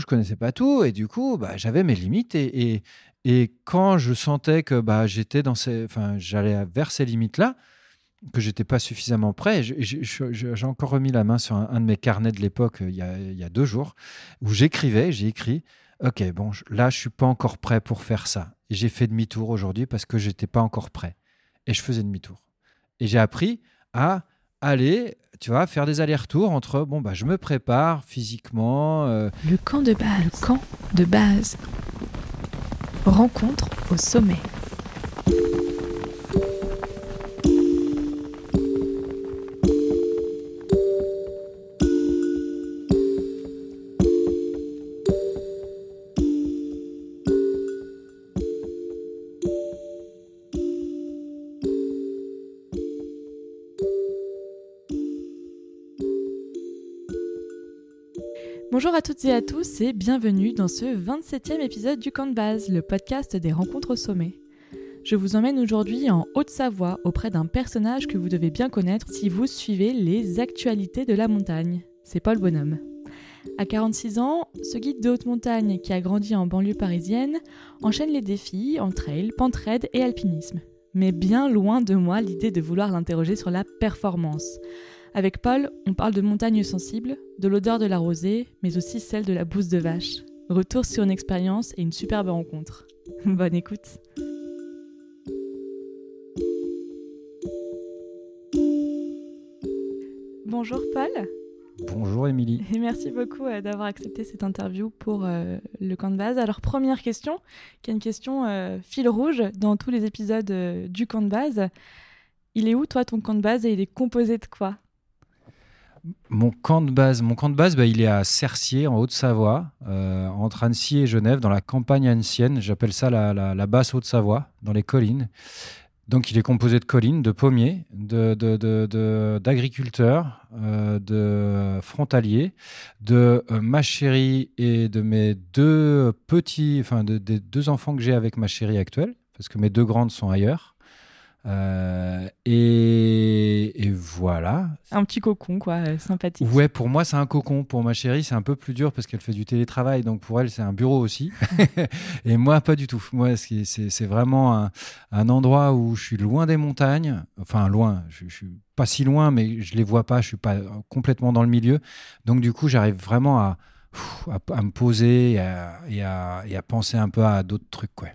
Je connaissais pas tout et du coup, bah, j'avais mes limites et, et, et, quand je sentais que bah, j'étais dans ces, enfin, j'allais vers ces limites-là, que j'étais pas suffisamment prêt. J'ai encore remis la main sur un, de mes carnets de l'époque il, il, y a deux jours où j'écrivais, j'ai écrit Ok, bon, là, je suis pas encore prêt pour faire ça. Et j'ai fait demi-tour aujourd'hui parce que j'étais pas encore prêt. Et je faisais demi-tour. Et j'ai appris à aller, tu vois, faire des allers-retours entre bon, bah, je me prépare physiquement. Euh, le camp de base. Le camp de base. Rencontre au sommet. Bonjour à toutes et à tous et bienvenue dans ce 27e épisode du Camp de Base, le podcast des rencontres au sommet. Je vous emmène aujourd'hui en Haute-Savoie auprès d'un personnage que vous devez bien connaître si vous suivez les actualités de la montagne. C'est Paul Bonhomme. À 46 ans, ce guide de haute montagne qui a grandi en banlieue parisienne enchaîne les défis en trail, pentraide et alpinisme. Mais bien loin de moi l'idée de vouloir l'interroger sur la performance. Avec Paul, on parle de montagnes sensibles, de l'odeur de la rosée, mais aussi celle de la bouse de vache. Retour sur une expérience et une superbe rencontre. Bonne écoute. Bonjour Paul. Bonjour Émilie. Et merci beaucoup euh, d'avoir accepté cette interview pour euh, le camp de base. Alors première question, qui est une question euh, fil rouge dans tous les épisodes du camp de base. Il est où toi ton camp de base et il est composé de quoi? Mon camp de base, mon camp de base bah, il est à Cercier, en Haute-Savoie, euh, entre Annecy et Genève, dans la campagne ancienne. J'appelle ça la, basse Haute-Savoie, dans les collines. Donc, il est composé de collines, de pommiers, d'agriculteurs, de, euh, de, frontaliers, de euh, ma chérie et de mes deux petits, enfin, des deux enfants que j'ai avec ma chérie actuelle, parce que mes deux grandes sont ailleurs. Euh, et, voilà. Un petit cocon, quoi, euh, sympathique. Ouais, pour moi, c'est un cocon. Pour ma chérie, c'est un peu plus dur parce qu'elle fait du télétravail. Donc pour elle, c'est un bureau aussi. et moi, pas du tout. Moi, c'est vraiment un, endroit où je suis loin des montagnes. Enfin, loin. Je, je, suis pas si loin, mais je les vois pas. Je suis pas complètement dans le milieu. Donc du coup, j'arrive vraiment à, à, me poser et à, et à, penser un peu à d'autres trucs, quoi.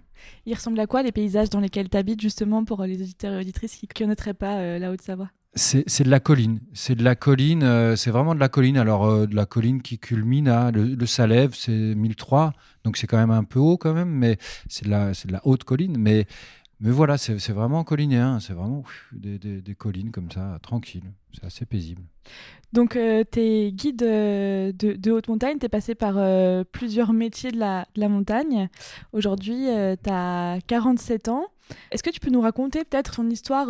Il ressemble à quoi les paysages dans lesquels tu habites, justement, pour les auditeurs et auditrices qui ne connaîtraient pas euh, la Haute-Savoie? C'est de la colline. C'est de la colline. Euh, c'est vraiment de la colline. Alors, euh, de la colline qui culmine à. Le, Salève, c'est 1003. Donc, c'est quand même un peu haut, quand même. Mais c'est de, la, de la haute colline. Mais, mais voilà, c'est vraiment collinéen. C'est vraiment des, des, collines comme ça, tranquilles. C'est assez paisible. Donc, euh, tu es guide de, haute montagne, tu es passé par euh, plusieurs métiers de la, de la montagne. Aujourd'hui, euh, tu as 47 ans. Est-ce que tu peux nous raconter peut-être ton histoire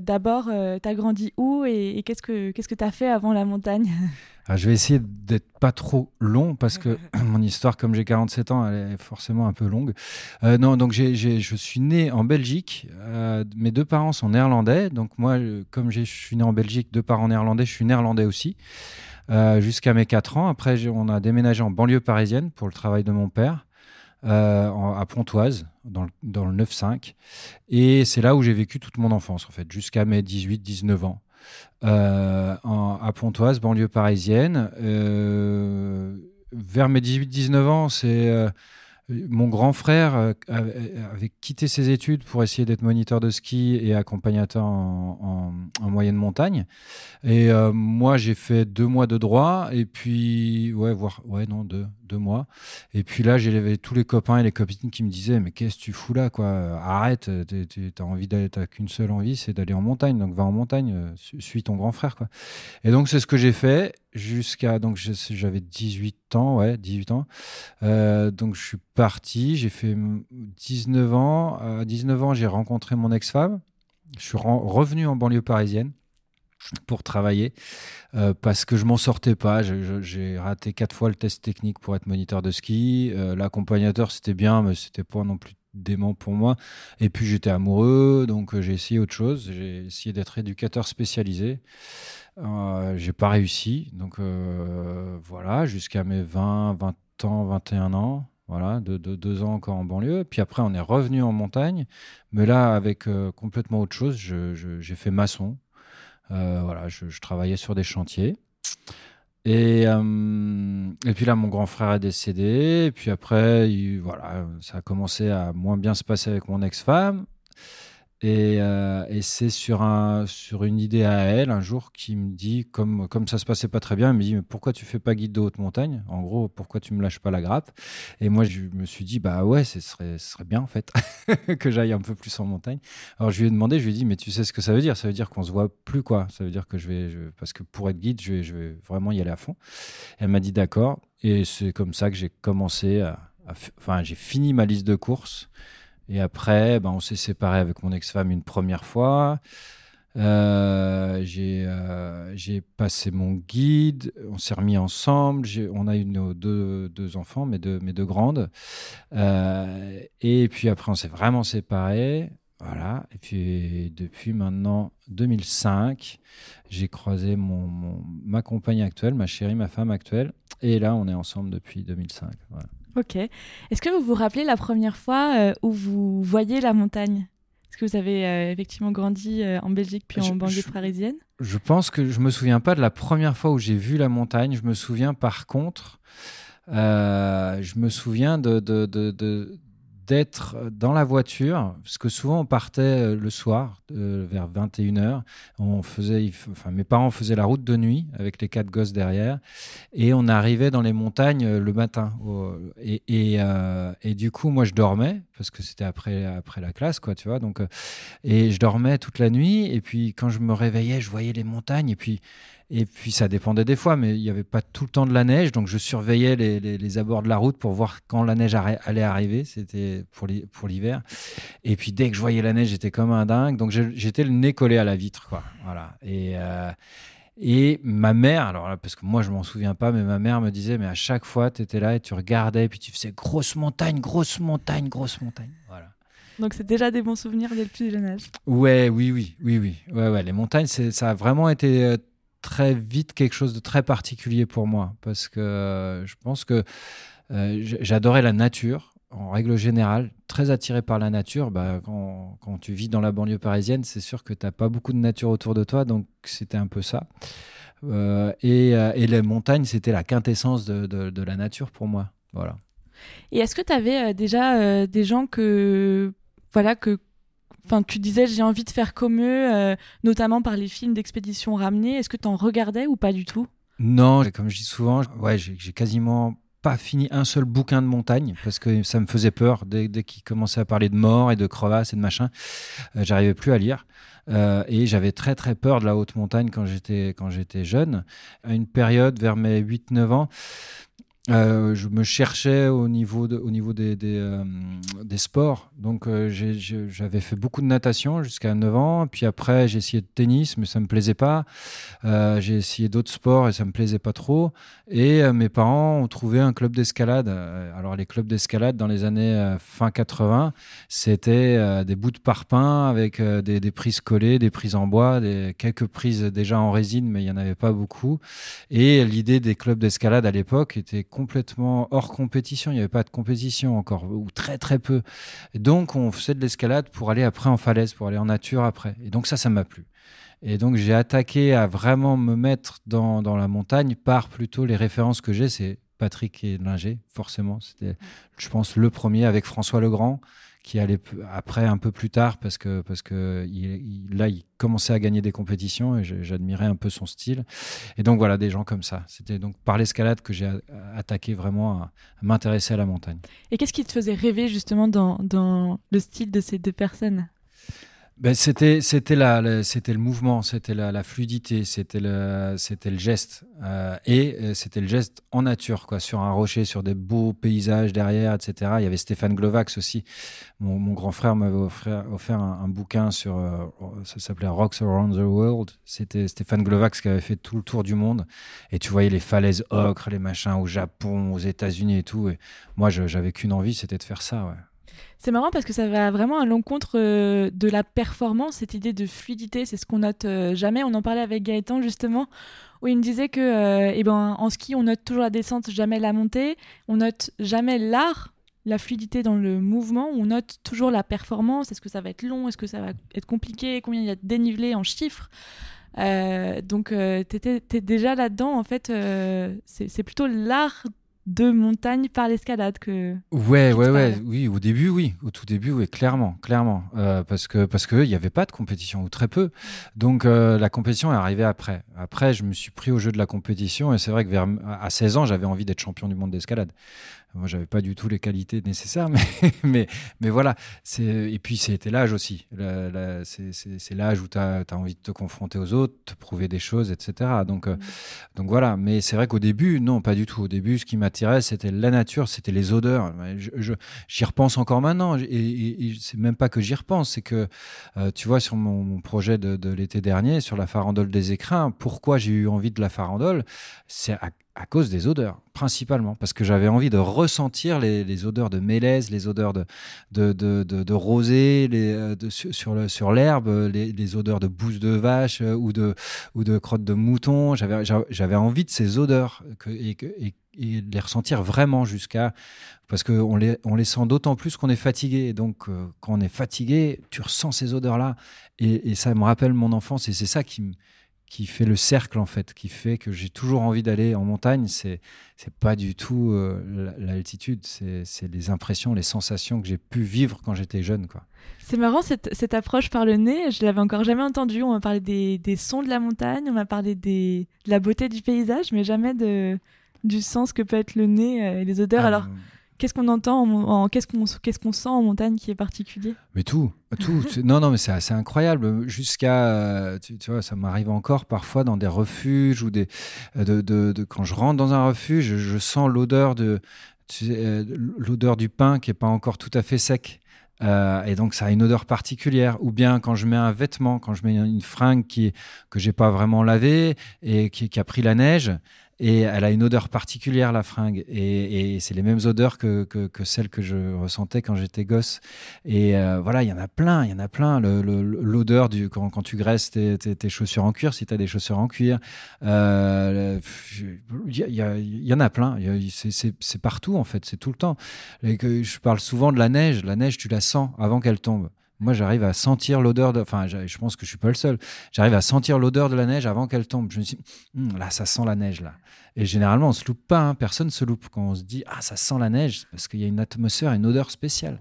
D'abord, tu as grandi où et, qu'est-ce que tu as fait avant la montagne? ah, je vais essayer d'être pas trop long parce que mon histoire, comme j'ai 47 ans, elle est forcément un peu longue. Euh, non, donc je suis né en Belgique. Euh, mes deux parents sont néerlandais. Donc moi, comme je suis né en Belgique, deux parents néerlandais, je suis néerlandais aussi. Euh, jusqu'à mes 4 ans. Après, on a déménagé en banlieue parisienne pour le travail de mon père. à Pontoise, dans le, dans le 9-5. Et c'est là où j'ai vécu toute mon enfance, en fait, jusqu'à mes 18-19 ans. Euh, à Pontoise, banlieue parisienne. Euh, vers mes 18-19 ans, c'est euh, mon grand frère avait quitté ses études pour essayer d'être moniteur de ski et accompagnateur en, moyenne montagne. Et moi, j'ai fait deux mois de droit et puis, ouais, voir, ouais, non, deux, deux mois. Et puis là, j'ai tous les copains et les copines qui me disaient, mais qu'est-ce que tu fous là, quoi? Arrête, t'as envie d'aller, t'as qu'une seule envie, c'est d'aller en montagne. Donc va en montagne, euh, suis ton grand frère, quoi. Et donc c'est ce que j'ai fait jusqu'à donc j'avais 18 ans, ouais, 18 ans. Euh, donc je suis parti, j'ai fait 19 ans. À 19 ans, j'ai rencontré mon ex-femme. Je suis revenu en banlieue parisienne pour travailler euh, parce que je m'en sortais pas. J'ai raté quatre fois le test technique pour être moniteur de ski. Euh, l'accompagnateur c'était bien, mais c'était pas non plus dément pour moi. Et puis j'étais amoureux, donc j'ai essayé autre chose. J'ai essayé d'être éducateur spécialisé. Euh, j'ai pas réussi. Donc euh, voilà, jusqu'à mes 20, 20 20 ans, 21 ans. Voilà, de, deux ans encore en banlieue. Puis après, on est revenu en montagne. Mais là, avec complètement autre chose, j'ai fait maçon. Voilà, je, travaillais sur des chantiers. Et, et puis là, mon grand frère est décédé. Et puis après, voilà, ça a commencé à moins bien se passer avec mon ex-femme. Euh, et, c'est sur, un, sur une idée à elle, un jour, qui me dit, comme, comme ça se passait pas très bien, elle me dit, mais pourquoi tu fais pas guide de haute montagne? En gros, pourquoi tu me lâches pas la grappe? Et moi, je me suis dit, bah ouais, ce serait, ce serait bien, en fait, que j'aille un peu plus en montagne. Alors, je lui ai demandé, je lui ai dit, mais tu sais ce que ça veut dire? Ça veut dire qu'on se voit plus, quoi. Ça veut dire que je vais, parce que pour être guide, je vais, je vais vraiment y aller à fond. elle m'a dit, d'accord. Et c'est comme ça que j'ai commencé à enfin, j'ai fini ma liste de courses. Et après, ben, on s'est séparé avec mon ex-femme une première fois. Euh, euh, j'ai passé mon guide, on s'est remis ensemble, on a eu nos deux, deux, enfants, mes deux, mes deux grandes. Euh, et puis après, on s'est vraiment séparés. Voilà. Et puis depuis maintenant 2005, j'ai croisé mon, ma compagne actuelle, ma chérie, ma femme actuelle. Et là, on est ensemble depuis 2005. Voilà. Ok. Est-ce que vous vous rappelez la première fois euh, où vous voyez la montagne? Est-ce que vous avez euh, effectivement grandi euh, en Belgique puis en banlieue parisienne? Je pense que je me souviens pas de la première fois où j'ai vu la montagne. Je me souviens par contre, je me souviens de, de, de, d'être dans la voiture, parce que souvent on partait euh, le soir, euh, vers 21h. On faisait, enfin, mes parents faisaient la route de nuit avec les quatre gosses derrière, et on arrivait dans les montagnes euh, le matin. et, et, du coup, moi je dormais, parce que c'était après, après la classe, quoi, tu vois. Donc, et je dormais toute la nuit, et puis quand je me réveillais, je voyais les montagnes, et puis et puis ça dépendait des fois, mais il n'y avait pas tout le temps de la neige, donc je surveillais les, abords de la route pour voir quand la neige allait arriver. C'était pour l'hiver. Et puis dès que je voyais la neige, j'étais comme un dingue. Donc j'étais le nez collé à la vitre, quoi. Voilà. Et euh, et ma mère, alors là, parce que moi je m'en souviens pas, mais ma mère me disait, mais à chaque fois tu étais là et tu regardais, et puis tu faisais grosse montagne, grosse montagne, grosse montagne. Voilà. Donc c'est déjà des bons souvenirs dès le plus jeune âge. Ouais, oui, oui, oui, oui. Ouais, ouais. Les montagnes, ça a vraiment été euh, très vite quelque chose de très particulier pour moi parce que euh, je pense que euh, j'adorais la nature en règle générale, très attiré par la nature. Bah, quand, quand, tu vis dans la banlieue parisienne, c'est sûr que tu n'as pas beaucoup de nature autour de toi, donc c'était un peu ça. Euh, et, les montagnes, c'était la quintessence de, de, la nature pour moi. Voilà. Et est-ce que tu avais déjà des gens que, voilà, que, Enfin, tu disais j'ai envie de faire comme eux, euh, notamment par les films d'expédition ramenés. Est-ce que tu en regardais ou pas du tout? Non, comme je dis souvent, ouais, j'ai quasiment pas fini un seul bouquin de montagne parce que ça me faisait peur dès, dès qu'il commençait à parler de mort et de crevasses et de machin. Euh, j'arrivais plus à lire. Euh, et j'avais très très peur de la haute montagne quand j'étais quand j'étais jeune. À une période vers mes 8-9 ans, euh, je me cherchais au niveau, de, au niveau des, des, euh, des sports. Donc, euh, j'avais fait beaucoup de natation jusqu'à 9 ans. Puis après, j'ai essayé de tennis, mais ça me plaisait pas. j'ai essayé d'autres sports et ça me plaisait pas trop. Et mes parents ont trouvé un club d'escalade. Alors, les clubs d'escalade dans les années fin 80, c'était des bouts de parpaing avec des, des, prises collées, des prises en bois, des, quelques prises déjà en résine, mais il y en avait pas beaucoup. Et l'idée des clubs d'escalade à l'époque était complètement hors compétition. Il n'y avait pas de compétition encore, ou très très peu. Donc on faisait de l'escalade pour aller après en falaise, pour aller en nature après. Et donc ça, ça m'a plu. Et donc j'ai attaqué à vraiment me mettre dans, dans, la montagne par plutôt les références que j'ai, c'est Patrick et Linger, forcément. C'était, je pense, le premier avec François Legrand qui allait après un peu plus tard parce que parce que il, là il commençait à gagner des compétitions et j'admirais un peu son style. Et donc voilà des gens comme ça. C'était donc par l'escalade que j'ai attaqué vraiment à, m'intéresser à la montagne. Et qu'est-ce qui te faisait rêver justement dans, dans le style de ces deux personnes? Ben, c'était c'était la, c'était le mouvement, c'était la, la, fluidité, c'était le c'était le geste euh, et euh, c'était le geste en nature quoi, sur un rocher, sur des beaux paysages derrière, etc. Il y avait Stéphane Glovax aussi. Mon, mon grand frère m'avait offert, offert un, bouquin sur euh, ça s'appelait Rocks Around the World. C'était Stéphane Glovax qui avait fait tout le tour du monde et tu voyais les falaises ocre, les machins au Japon, aux États-Unis et tout. Et moi j'avais qu'une envie, c'était de faire ça. Ouais. C'est marrant parce que ça va vraiment à l'encontre euh, de la performance, cette idée de fluidité, c'est ce qu'on note euh, jamais. On en parlait avec Gaëtan justement, où il me disait que, eh ben, en ski, on note toujours la descente, jamais la montée. On note jamais l'art la fluidité dans le mouvement, on note toujours la performance, est-ce que ça va être long, est-ce que ça va être compliqué, combien il y a de dénivelé en chiffres? Euh, donc, euh, tu es déjà là-dedans. En fait, euh, c'est plutôt l'art de montagne par l'escalade que. Ouais, ouais, ouais. Oui, au début, oui. Au tout début, oui, clairement, clairement. parce que parce qu'il n'y avait pas de compétition, ou très peu. Donc, la compétition est arrivée après. Après, je me suis pris au jeu de la compétition et c'est vrai que vers, à 16 ans, j'avais envie d'être champion du monde d'escalade. Moi, j'avais pas du tout les qualités nécessaires, mais, mais, mais voilà. Et puis, c'était l'âge aussi. C'est l'âge où tu as, envie de te confronter aux autres, te prouver des choses, etc. Donc, euh, mm. donc voilà. Mais c'est vrai qu'au début, non, pas du tout. Au début, ce qui m'attirait, c'était la nature, c'était les odeurs. J'y repense encore maintenant. Et, et, c'est même pas que j'y repense, c'est que, euh, tu vois, sur mon, projet de, de l'été dernier, sur la farandole des écrins, pourquoi j'ai eu envie de la farandole C'est à, à cause des odeurs, principalement, parce que j'avais envie de ressentir les, odeurs de mélèze, les odeurs de, de, de, de, rosée, les, euh, sur, sur l'herbe, les, odeurs de bouse de vache euh, ou de, ou de crotte de mouton. J'avais, envie de ces odeurs que, et, et, de les ressentir vraiment jusqu'à. Parce qu'on les, on les sent d'autant plus qu'on est fatigué. Donc, euh, quand on est fatigué, tu ressens ces odeurs-là. Et, et ça me rappelle mon enfance et c'est ça qui me qui fait le cercle en fait, qui fait que j'ai toujours envie d'aller en montagne. C'est c'est pas du tout euh, l'altitude, c'est les impressions, les sensations que j'ai pu vivre quand j'étais jeune quoi. C'est marrant cette, cette, approche par le nez. Je l'avais encore jamais entendu. On m'a parlé des, des, sons de la montagne, on m'a parlé des, de la beauté du paysage, mais jamais de du sens que peut être le nez euh, et les odeurs. Ah, Alors Qu'est-ce qu'on entend en, qu'est-ce qu'on qu'est-ce qu'on sent en montagne qui est particulier? Mais tout, tout. non, non, mais c'est assez incroyable. Jusqu'à, euh, tu, vois, ça m'arrive encore parfois dans des refuges ou des, de, de, quand je rentre dans un refuge, je, sens l'odeur de, euh, l'odeur du pain qui est pas encore tout à fait sec. Euh, et donc ça a une odeur particulière. Ou bien quand je mets un vêtement, quand je mets une fringue qui que j'ai pas vraiment lavé et qui, qui, a pris la neige, et elle a une odeur particulière, la fringue. Et, c'est les mêmes odeurs que, celles que je ressentais quand j'étais gosse. Et euh, voilà, il y en a plein, il y en a plein. L'odeur du quand, tu graisses tes, chaussures en cuir, si tu as des chaussures en cuir. Euh, il y, y, y, en a plein. C'est partout, en fait. C'est tout le temps. Et que je parle souvent de la neige. La neige, tu la sens avant qu'elle tombe. Moi, j'arrive à sentir l'odeur de. Enfin, je pense que je suis pas le seul. J'arrive à sentir l'odeur de la neige avant qu'elle tombe. Je me dis, hum, là, ça sent la neige là. Et généralement, on se loupe pas. Hein. Personne se loupe quand on se dit, ah, ça sent la neige, parce qu'il y a une atmosphère, une odeur spéciale.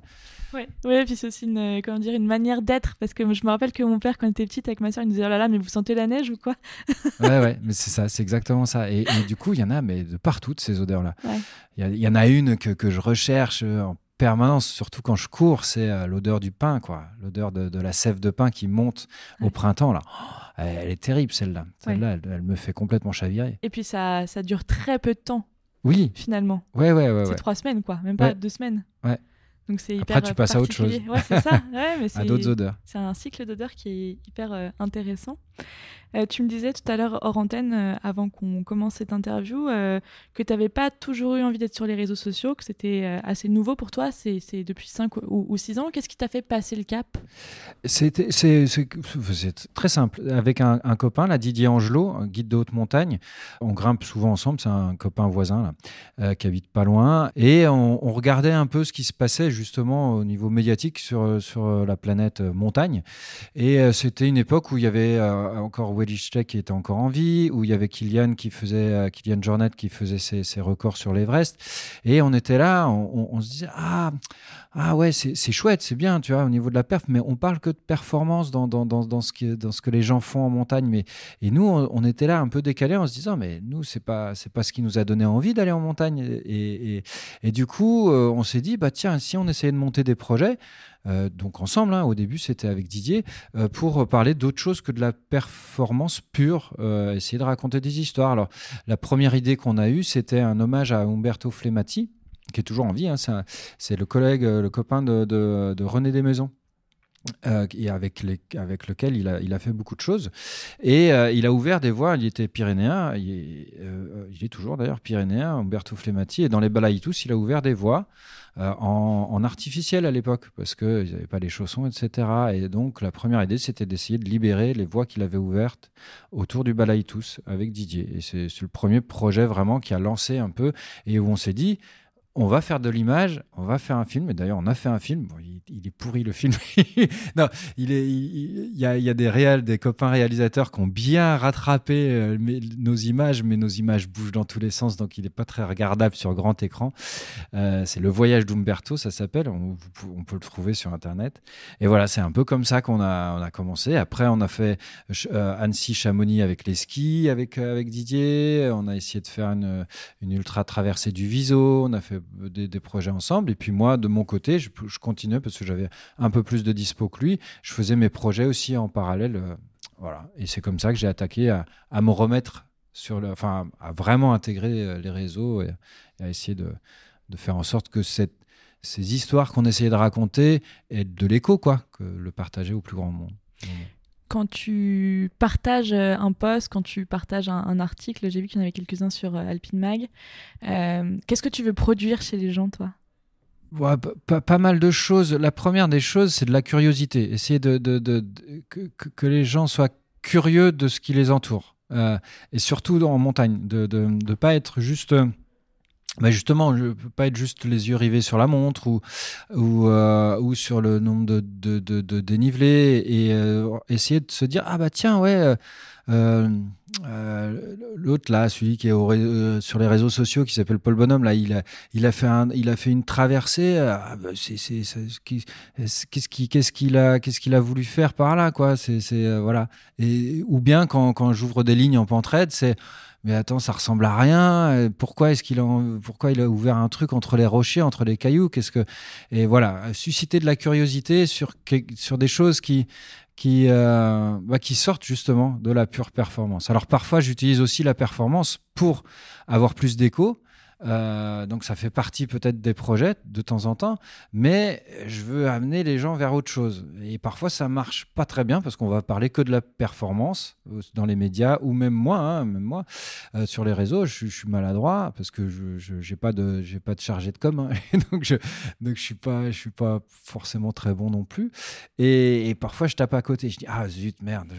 Ouais, ouais, puis c'est aussi une, euh, comment dire, une manière d'être. Parce que je me rappelle que mon père, quand il était petite avec ma soeur, il nous disait, oh là là, mais vous sentez la neige ou quoi? Ouais, ouais, mais c'est ça, c'est exactement ça. Et, du coup, il y en a, mais de partout, de ces odeurs-là. Il y, en a une que, que je recherche euh, en permanence, surtout quand je cours, c'est euh, l'odeur du pain, quoi. L'odeur de, la sève de pain qui monte au printemps, là. Oh, elle est terrible, celle-là. Celle-là, elle, me fait complètement chavirer. Et puis, ça, ça dure très peu de temps. Oui. Finalement. Ouais, ouais, ouais. C'est trois semaines, quoi. Même pas deux semaines. Ouais. Donc c'est hyper Après, tu passes à autre chose. Ouais, c'est ça. Ouais, mais à d'autres odeurs. C'est un cycle d'odeurs qui est hyper euh, intéressant. Euh, tu me disais tout à l'heure hors antenne, euh, avant qu'on commence cette interview, euh, que tu n'avais pas toujours eu envie d'être sur les réseaux sociaux, que c'était assez nouveau pour toi. C'est depuis 5 ou, 6 ans. Qu'est-ce qui t'a fait passer le cap? C'est très simple. Avec un, copain, là, Didier Angelot, guide de haute montagne, on grimpe souvent ensemble. C'est un copain voisin qui habite pas loin. Et on, regardait un peu ce qui se passait justement au niveau médiatique sur la planète montagne. Et c'était une époque où il y avait encore qui était encore en vie, où il y avait Kylian qui faisait, euh, Kylian Jornet qui faisait ses, records sur l'Everest. Et on était là, on, se disait, ah, ah ouais, c'est chouette, c'est bien, tu vois, au niveau de la perf, mais on parle que de performance dans, dans, dans, dans, ce, dans ce que les gens font en montagne. Mais, et nous, on, était là un peu décalés en se disant, mais nous, c'est pas, pas ce qui nous a donné envie d'aller en montagne. Et, et, du coup, euh, on s'est dit, bah tiens, si on essayait de monter des projets, euh, donc ensemble, hein, au début c'était avec Didier, euh, pour parler d'autre chose que de la performance pure, essayer de raconter des histoires. Alors la première idée qu'on a eue, c'était un hommage à Umberto Flemmati, qui est toujours en vie, hein, c'est le collègue, le copain de, René Desmaisons. et avec, les, avec lequel il a, fait beaucoup de choses. Et il a ouvert des voies, il était pyrénéen, il est, toujours d'ailleurs pyrénéen, Umberto Flemmati, et dans les Balaïtus, il a ouvert des voies en, artificiel à l'époque, parce qu'ils n'avaient pas les chaussons, etc. Et donc, la première idée, c'était d'essayer de libérer les voies qu'il avait ouvertes autour du Balaïtous avec Didier. Et c'est le premier projet vraiment qui a lancé un peu et où on s'est dit, on va faire de l'image, on va faire un film. Et d'ailleurs, on a fait un film. Bon, il, est pourri le film. non, il est, il, y, a, des réels, des copains réalisateurs qui ont bien rattrapé euh, nos images, mais nos images bougent dans tous les sens, donc il n'est pas très regardable sur grand écran. Euh, c'est le voyage d'Umberto, ça s'appelle. On, peut le trouver sur internet. Et voilà, c'est un peu comme ça qu'on a, commencé. Après, on a fait euh, Annecy, Chamonix avec les skis, avec avec Didier. On a essayé de faire une, une ultra traversée du Viso. On a fait des, projets ensemble. Et puis moi, de mon côté, je, je continuais parce que j'avais un peu plus de dispo que lui. Je faisais mes projets aussi en parallèle. Euh, voilà. Et c'est comme ça que j'ai attaqué à, à, me remettre sur le, enfin, à vraiment intégrer euh, les réseaux et, à essayer de, de, faire en sorte que cette, ces histoires qu'on essayait de raconter aient de l'écho, quoi, que le partager au plus grand monde quand tu partages euh, un post, quand tu partages un, article, j'ai vu qu'il y en avait quelques-uns sur euh, Alpine Mag, euh, qu'est-ce que tu veux produire chez les gens, toi? Pas, mal de choses. La première des choses, c'est de la curiosité. Essayer de, que, les gens soient curieux de ce qui les entoure. et surtout en montagne, de ne pas être juste bah justement, je peux pas être juste les yeux rivés sur la montre ou ou, euh, ou sur le nombre de, de, de, de dénivelés et euh, essayer de se dire ah bah tiens ouais euh, euh l'autre là celui qui est au, sur les réseaux sociaux qui s'appelle Paul Bonhomme là il a il a fait un il a fait une traversée ah bah, c'est c'est qu'est-ce qui qu'est-ce qu'il a qu'est-ce qu'il a voulu faire par là quoi c'est c'est voilà. Et ou bien quand quand j'ouvre des lignes en pentraide c'est mais attends, ça ressemble à rien. Euh, pourquoi est-ce qu'il a, pourquoi il a ouvert un truc entre les rochers, entre les cailloux? Qu'est-ce que et voilà, susciter de la curiosité sur sur des choses qui qui euh, bah, qui sortent justement de la pure performance. Alors parfois, j'utilise aussi la performance pour avoir plus d'écho. Euh, donc ça fait partie peut-être des projets de temps en temps, mais je veux amener les gens vers autre chose. Et parfois ça marche pas très bien parce qu'on va parler que de la performance euh, dans les médias ou même moi, hein, même moi euh, sur les réseaux, je, suis maladroit parce que je j'ai pas de j'ai pas de chargé de com, hein. donc je donc je suis pas je suis pas forcément très bon non plus. Et, parfois je tape à côté, je dis ah zut merde,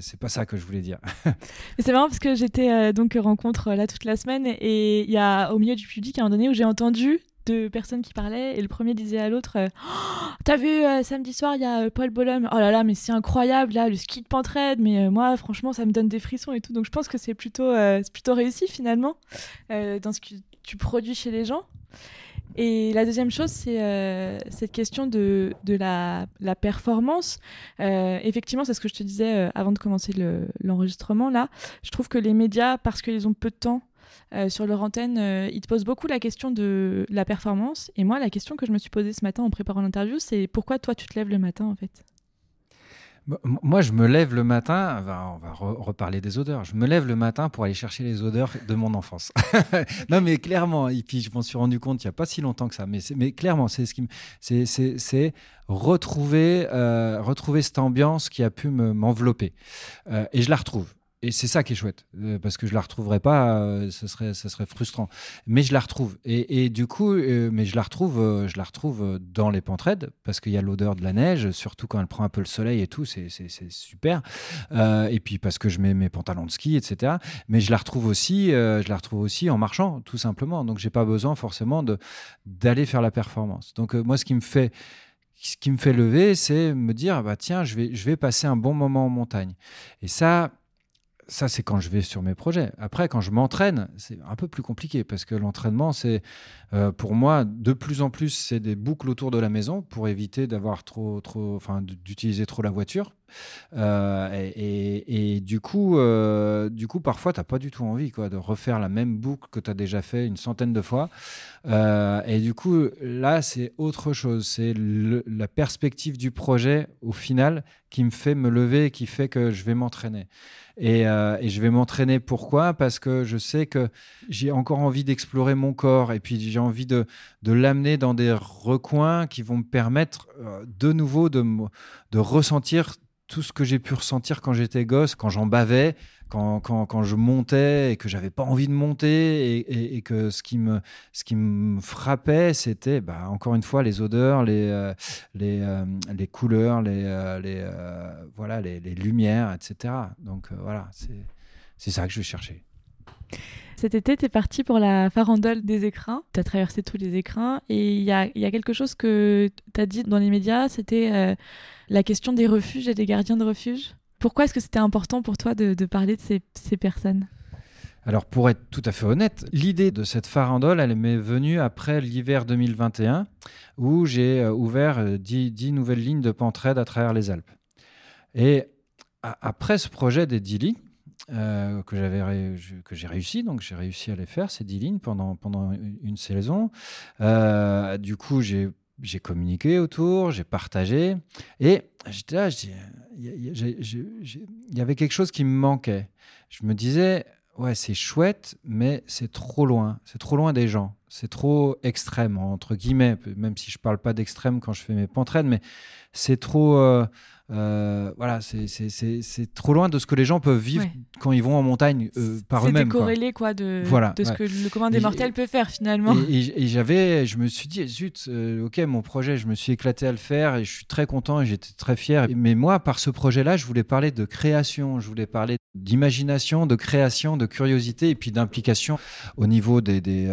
c'est pas ça que je voulais dire. c'est marrant parce que j'étais donc rencontre là toute la semaine et il y a au milieu du public à un moment donné où j'ai entendu deux personnes qui parlaient et le premier disait à l'autre euh, oh, T'as vu euh, samedi soir, il y a euh, Paul Bolom. Oh là là, mais c'est incroyable, là, le ski de Pentraide. Mais moi, franchement, ça me donne des frissons et tout. Donc je pense que c'est plutôt, plutôt réussi finalement dans ce que tu produis chez les gens. Et la deuxième chose, c'est cette question de, de la, la, performance. effectivement, c'est ce que je te disais avant de commencer l'enregistrement. là, je trouve que les médias, parce qu'ils ont peu de temps, euh, sur leur antenne, euh, ils te posent beaucoup la question de la performance. Et moi, la question que je me suis posée ce matin en préparant l'interview, c'est pourquoi toi, tu te lèves le matin, en fait? Moi, je me lève le matin, on va reparler des odeurs. Je me lève le matin pour aller chercher les odeurs de mon enfance. non, mais clairement, et puis je m'en suis rendu compte il n'y a pas si longtemps que ça, mais, clairement, c'est ce qui c'est retrouver, euh, retrouver cette ambiance qui a pu m'envelopper. et je la retrouve et c'est ça qui est chouette, euh, parce que je la retrouverai pas, euh, ce serait, ça serait frustrant. Mais je la retrouve, et, du coup, euh, mais je la retrouve, je la retrouve dans les pentraides, parce qu'il y a l'odeur de la neige, surtout quand elle prend un peu le soleil et tout, c'est super. et puis parce que je mets mes pantalons de ski, etc. Mais je la retrouve aussi, je la retrouve aussi en marchant, tout simplement. Donc j'ai pas besoin forcément d'aller faire la performance. Donc moi, ce qui me fait ce qui me fait lever, c'est me dire bah tiens, je vais je vais passer un bon moment en montagne. Et ça ça, c'est quand je vais sur mes projets. Après, quand je m'entraîne, c'est un peu plus compliqué parce que l'entraînement, c'est euh, pour moi de plus en plus, c'est des boucles autour de la maison pour éviter d'avoir trop, trop, enfin, d'utiliser trop la voiture. Euh, et, du coup, euh, du coup, parfois, t'as pas du tout envie, quoi, de refaire la même boucle que tu as déjà fait une centaine de fois. et du coup, là, c'est autre chose. C'est la perspective du projet au final qui me fait me lever, qui fait que je vais m'entraîner. Euh, et, je vais m'entraîner pourquoi? Parce que je sais que j'ai encore envie d'explorer mon corps et puis j'ai envie de, de l'amener dans des recoins qui vont me permettre euh, de nouveau de, de ressentir tout ce que j'ai pu ressentir quand j'étais gosse, quand j'en bavais, quand, quand, quand, je montais et que j'avais pas envie de monter et, et, que ce qui me, ce qui me frappait, c'était bah, encore une fois les odeurs, les, euh, les, euh, les, couleurs, les, euh, les voilà, les, les, lumières, etc. Donc voilà, c'est ça que je vais chercher. Cet été, tu es parti pour la farandole des écrins. Tu as traversé tous les écrins. Et il y a, y a, quelque chose que tu as dit dans les médias, c'était la question des refuges et des gardiens de refuges. Pourquoi est-ce que c'était important pour toi de, parler de ces, personnes? Alors pour être tout à fait honnête, l'idée de cette farandole, elle m'est venue après l'hiver 2021, où j'ai euh, ouvert 10, euh, nouvelles lignes de pentraide à travers les Alpes. Et après ce projet des 10 lignes, euh, que j'avais que j'ai réussi donc j'ai réussi à les faire ces 10 lignes pendant pendant une saison du coup j'ai j'ai communiqué autour, j'ai partagé. Et j'étais là, il y avait quelque chose qui me manquait. Je me disais, ouais, c'est chouette, mais c'est trop loin. C'est trop loin des gens. C'est trop extrême, entre guillemets, même si je parle pas d'extrême quand je fais mes pantraines, mais c'est trop. Euh, euh, voilà, c'est trop loin de ce que les gens peuvent vivre quand ils vont en montagne euh, par eux-mêmes. C'est décorrélé quoi, de, de ce que le commun des mortels peut faire finalement. Et, j'avais, je me suis dit, zut, euh, ok, mon projet, je me suis éclaté à le faire et je suis très content et j'étais très fier. Mais moi, par ce projet-là, je voulais parler de création, je voulais parler d'imagination, de création, de curiosité et puis d'implication au niveau des. des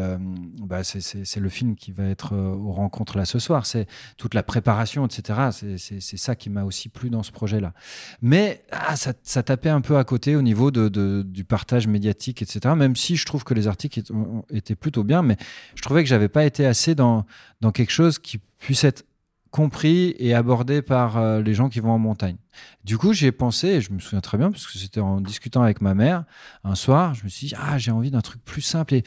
bah, c'est le film qui va être aux rencontres là ce soir. C'est toute la préparation, etc. C'est ça qui m'a aussi plu dans ce projet-là. Mais ah, ça, tapait un peu à côté au niveau du partage médiatique, etc. Même si je trouve que les articles étaient plutôt bien, mais je trouvais que j'avais pas été assez dans, quelque chose qui puisse être compris et abordé par euh, les gens qui vont en montagne. Du coup, j'ai pensé, et je me souviens très bien, parce que c'était en discutant avec ma mère un soir, je me suis dit, ah, j'ai envie d'un truc plus simple, et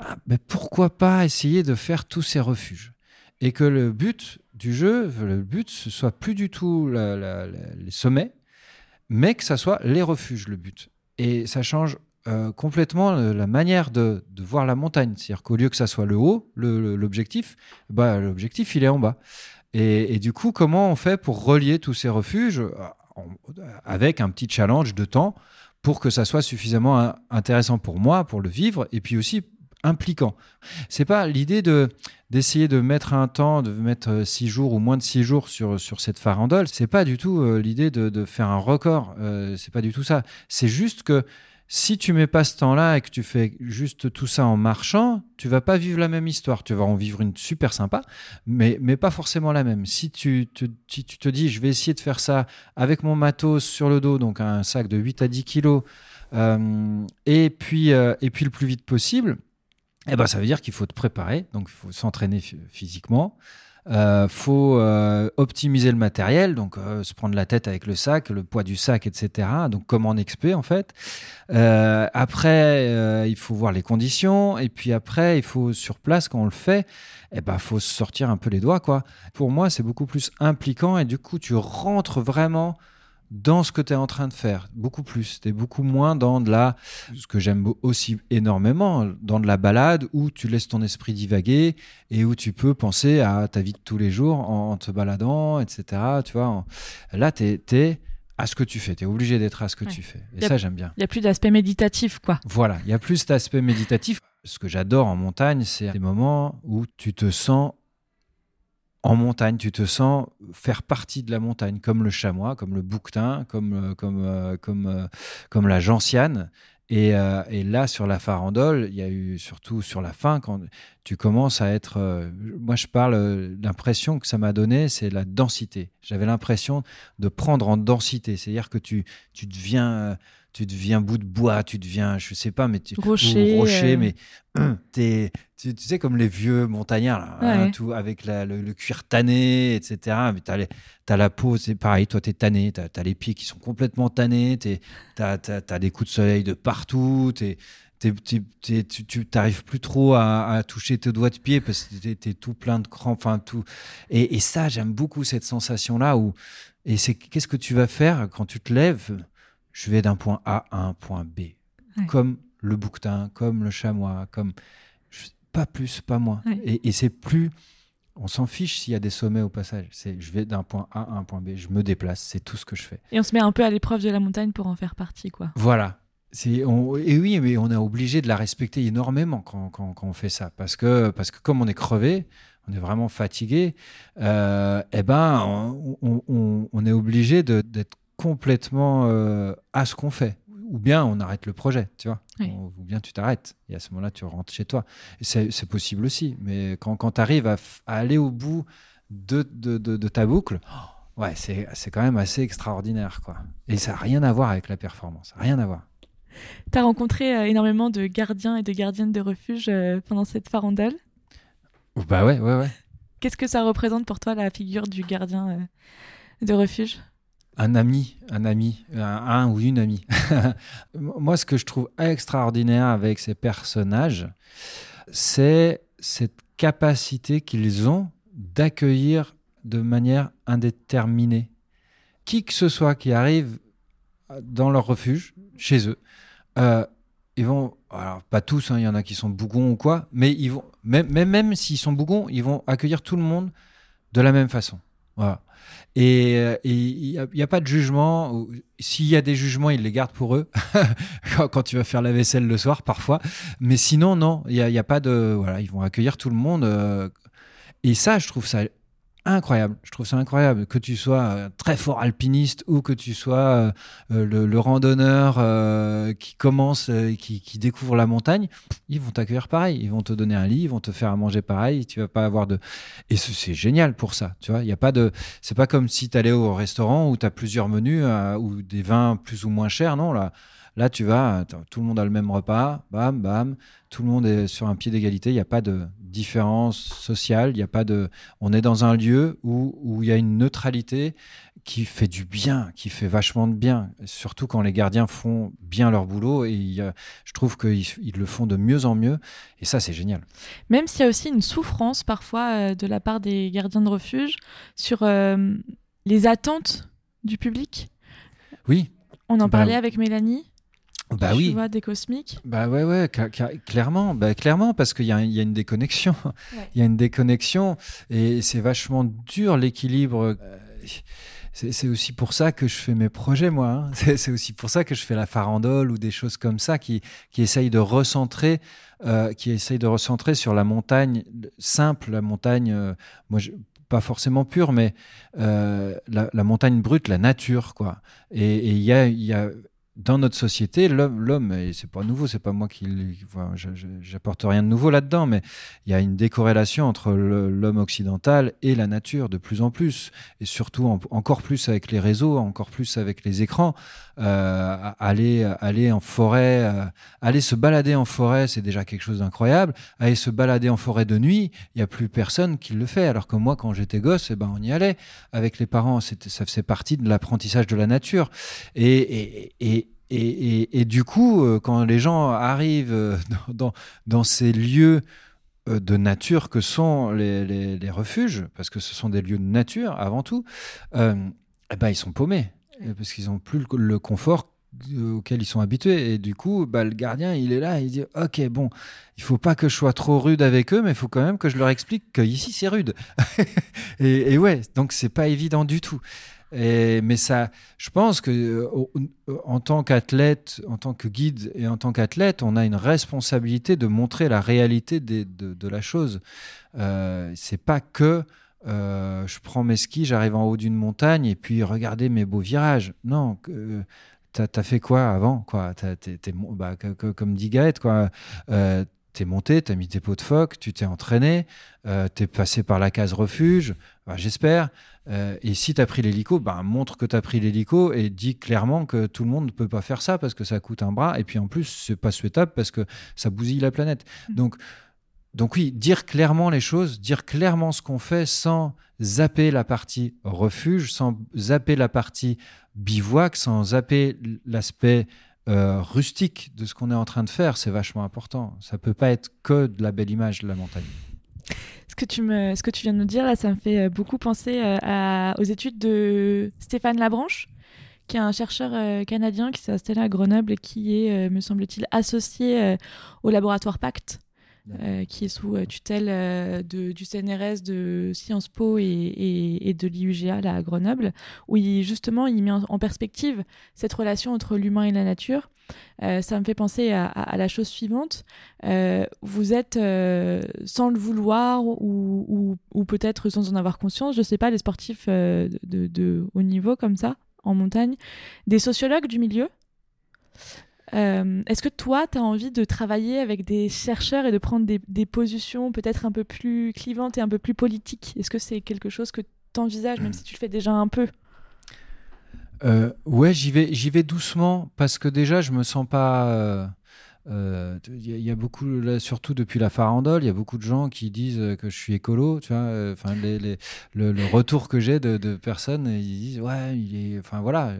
ah, pourquoi pas essayer de faire tous ces refuges? Et que le but du jeu, le but, ce soit plus du tout les sommets, mais que ça soit les refuges, le but. Et ça change euh, complètement la manière de, voir la montagne. C'est-à-dire qu'au lieu que ça soit le haut, l'objectif, bah, l'objectif, il est en bas. Et, du coup, comment on fait pour relier tous ces refuges euh, avec un petit challenge de temps pour que ça soit suffisamment intéressant pour moi, pour le vivre, et puis aussi impliquant. C'est pas l'idée de d'essayer de mettre un temps, de mettre euh, six jours ou moins de six jours sur, sur cette farandole. C'est pas du tout euh, l'idée de, de, faire un record. Euh, c'est pas du tout ça. C'est juste que si tu mets pas ce temps-là et que tu fais juste tout ça en marchant, tu vas pas vivre la même histoire. Tu vas en vivre une super sympa, mais, mais pas forcément la même. Si tu, te, tu te dis, je vais essayer de faire ça avec mon matos sur le dos, donc un sac de 8 à 10 kilos, et, puis, et puis le plus vite possible, eh ben, ça veut dire qu'il faut te préparer, donc il faut s'entraîner physiquement. Euh, faut euh, optimiser le matériel, donc euh, se prendre la tête avec le sac, le poids du sac, etc. Donc comme en expé en fait. Euh, après, il faut voir les conditions, et puis après, il faut sur place quand on le fait, eh ben faut sortir un peu les doigts quoi. Pour moi, c'est beaucoup plus impliquant et du coup, tu rentres vraiment dans ce que tu es en train de faire, beaucoup plus. Tu es beaucoup moins dans de la, ce que j'aime aussi énormément, dans de la balade où tu laisses ton esprit divaguer et où tu peux penser à ta vie de tous les jours en, te baladant, etc. Tu vois, là, tu es, à ce que tu fais. Tu es obligé d'être à ce que tu fais. Et ça, j'aime bien. Il n'y a plus d'aspect méditatif, quoi. Voilà, il y a plus d'aspect méditatif. Ce que j'adore en montagne, c'est des moments où tu te sens en montagne, tu te sens faire partie de la montagne, comme le chamois, comme le bouquetin, comme, euh, comme, euh, comme, euh, comme la gentiane. Et, et, là, sur la farandole, il y a eu surtout sur la fin, quand tu commences à être. moi, je parle, l'impression que ça m'a donné, c'est la densité. J'avais l'impression de prendre en densité. C'est-à-dire que tu, tu deviens tu deviens bout de bois, tu deviens, je sais pas, mais tu rocher, rocher mais es, tu, sais comme les vieux montagnards là, hein, tout avec le, cuir tanné, etc. Mais t'as, as la peau, c'est pareil, toi t'es tanné, t'as as les pieds qui sont complètement tannés, t'as as, des coups de soleil de partout, t'es tu n'arrives plus trop à, toucher tes doigts de pied parce que tu es, tout plein de crampes, enfin tout. Et, et ça, j'aime beaucoup cette sensation-là où, et c'est qu'est-ce que tu vas faire quand tu te lèves je vais d'un point A à un point B. Comme le bouquetin, comme le chamois, comme pas plus, pas moins. Et, c'est plus On s'en fiche s'il y a des sommets au passage. C'est je vais d'un point A à un point B, je me déplace, c'est tout ce que je fais. Et on se met un peu à l'épreuve de la montagne pour en faire partie, quoi. Voilà. C'est, on- et oui, mais on est obligé de la respecter énormément quand, quand- quand on fait ça. Parce que, parce que comme on est crevé, on est vraiment fatigué, euh, eh ben, on- on est obligé de- d'être complètement euh, à ce qu'on fait. Ou bien on arrête le projet, tu vois. Oui. Ou ou bien tu t'arrêtes. Et à ce moment-là, tu rentres chez toi. C'est, possible aussi. Mais quand, quand tu arrives à, aller au bout de, de, de- de ta boucle, oh, ouais, c'est, quand même assez extraordinaire. Quoi. Et ça n'a rien à voir avec la performance. Rien à voir. T'as rencontré euh, énormément de gardiens et de gardiennes de refuge euh, pendant cette farandole? Bah ouais, ouais, ouais. Qu'est-ce que ça représente pour toi la figure du gardien euh, de refuge? Un ami, un ami, un, ou une amie. Moi, ce que je trouve extraordinaire avec ces personnages, c'est cette capacité qu'ils ont d'accueillir de manière indéterminée qui que ce soit qui arrive dans leur refuge, chez eux. Euh, ils vont, alors pas tous, hein, il y en a qui sont bougons ou quoi, mais même, même, même s'ils sont bougons, ils vont accueillir tout le monde de la même façon. Voilà. Et euh, il n'y a, pas de jugement. S'il y a des jugements, ils les gardent pour eux quand, tu vas faire la vaisselle le soir, parfois. Mais sinon, non, il n'y a pas de. Voilà, ils vont accueillir tout le monde. euh, et ça, je trouve ça incroyable. Je trouve ça incroyable que tu sois euh, très fort alpiniste ou que tu sois euh, euh, le, randonneur euh, qui commence et qui, découvre la montagne. Ils vont t'accueillir pareil. Ils vont te donner un lit, ils vont te faire à manger pareil. Tu vas pas avoir de. Et ce- c'est génial pour ça. Tu vois, il y a pas de. C'est pas comme si tu allais au restaurant où tu as plusieurs menus ou des vins plus ou moins chers. Non, là. Là, tu vas, tout le monde a le même repas, bam, bam, tout le monde est sur un pied d'égalité, il n'y a pas de différence sociale, il n'y a pas de... On est dans un lieu où, où il y a une neutralité qui fait du bien, qui fait vachement de bien, surtout quand les gardiens font bien leur boulot, et il je trouve qu'ils ils le font de mieux en mieux, et ça, c'est génial. Même s'il y a aussi une souffrance parfois euh, de la part des gardiens de refuge sur euh, les attentes du public. Oui, On en Bah, parlait avec Mélanie. Bah tu oui. vois, des cosmiques. Bah ouais, ouais, clairement, bah clairement, parce qu'il y, a un- il y a une déconnexion. Ouais. Il y a une déconnexion et c'est vachement dur l'équilibre. Euh, C'est c'est aussi pour ça que je fais mes projets, moi. hein. C'est aussi pour ça que je fais la farandole ou des choses comme ça qui, qui essayent de recentrer, euh, qui essayent de recentrer sur la montagne simple, la montagne, euh, moi, je- pas forcément pure, mais euh, la, la montagne brute, la nature, quoi. Et il y a, il y a dans notre société, l'homme, et c'est pas nouveau, c'est pas moi qui, enfin, j'apporte rien de nouveau là-dedans, mais il y a une décorrélation entre l'homme occidental et la nature de plus en plus, et surtout en- encore plus avec les réseaux, encore plus avec les écrans. Euh, aller, aller en forêt, euh, aller se balader en forêt, c'est déjà quelque chose d'incroyable. Aller se balader en forêt de nuit, il y a plus personne qui le fait. Alors que moi, quand j'étais gosse, eh ben, on y allait avec les parents. Ça faisait partie de l'apprentissage de la nature. Et, et, et- et du coup, euh, quand les gens arrivent euh, dans, dans, dans ces lieux euh, de nature que sont les, les, les refuges, parce que ce sont des lieux de nature avant tout, euh, eh ben, ils sont paumés, parce qu'ils n'ont plus le, le confort auquel ils sont habitués. Et du coup, bah, le gardien, il est là, il dit, OK, bon, il faut pas que je sois trop rude avec eux, mais il faut quand même que je leur explique qu'ici, c'est rude. et, et ouais, donc c'est pas évident du tout. Mais ça, je pense que euh, euh, en tant qu'athlète, en tant que guide et en tant qu'athlète, on a une responsabilité de montrer la réalité de, la chose. Euh, c'est pas que euh, je prends mes skis, j'arrive en haut d'une montagne et puis regardez mes beaux virages. Non, que- t'as as fait quoi avant quoi? Bah, Comme dit Gaët, quoi. Euh, T'es monté, t'as mis tes pots de phoque, tu t'es entraîné, euh, t'es passé par la case refuge, bah, j'espère. Euh, et si tu as pris l'hélico, bah, montre que tu as pris l'hélico et dis clairement que tout le monde ne peut pas faire ça parce que ça coûte un bras. Et puis en plus, c'est pas souhaitable parce que ça bousille la planète. Mm. Donc, donc oui, dire clairement les choses, dire clairement ce qu'on fait sans zapper la partie refuge, sans zapper la partie bivouac, sans zapper l'aspect euh, rustique de ce qu'on est en train de faire, c'est vachement important. Ça peut pas être que de la belle image de la montagne. Ce que, tu viens de nous dire, là, ça me fait euh, beaucoup penser euh, aux études de Stéphane Labranche, qui est un chercheur euh, canadien qui s'est installé à Grenoble et qui est, me semble-t-il, associé au laboratoire Pacte qui est sous tutelle de, du CNRS de Sciences Po et, de l'IUGA à Grenoble, où justement il met en, perspective cette relation entre l'humain et la nature. ça me fait penser à, la chose suivante. vous êtes, sans le vouloir ou, peut-être sans en avoir conscience, je ne sais pas, les sportifs de haut niveau comme ça, en montagne, des sociologues du milieu? Euh, est-ce que toi, tu as envie de travailler avec des chercheurs et de prendre des, positions peut-être un peu plus clivantes et un peu plus politiques? Est-ce que c'est quelque chose que tu envisages, même si tu le fais déjà un peu? Euh, Ouais, j'y vais, vais doucement parce que déjà, je me sens pas. Euh, il euh, y, a beaucoup, là, surtout depuis la farandole, il y a beaucoup de gens qui disent que je suis écolo. Tu vois, euh, enfin, les, les, le, retour que j'ai de, de, personnes, ils disent ouais, il est, enfin voilà.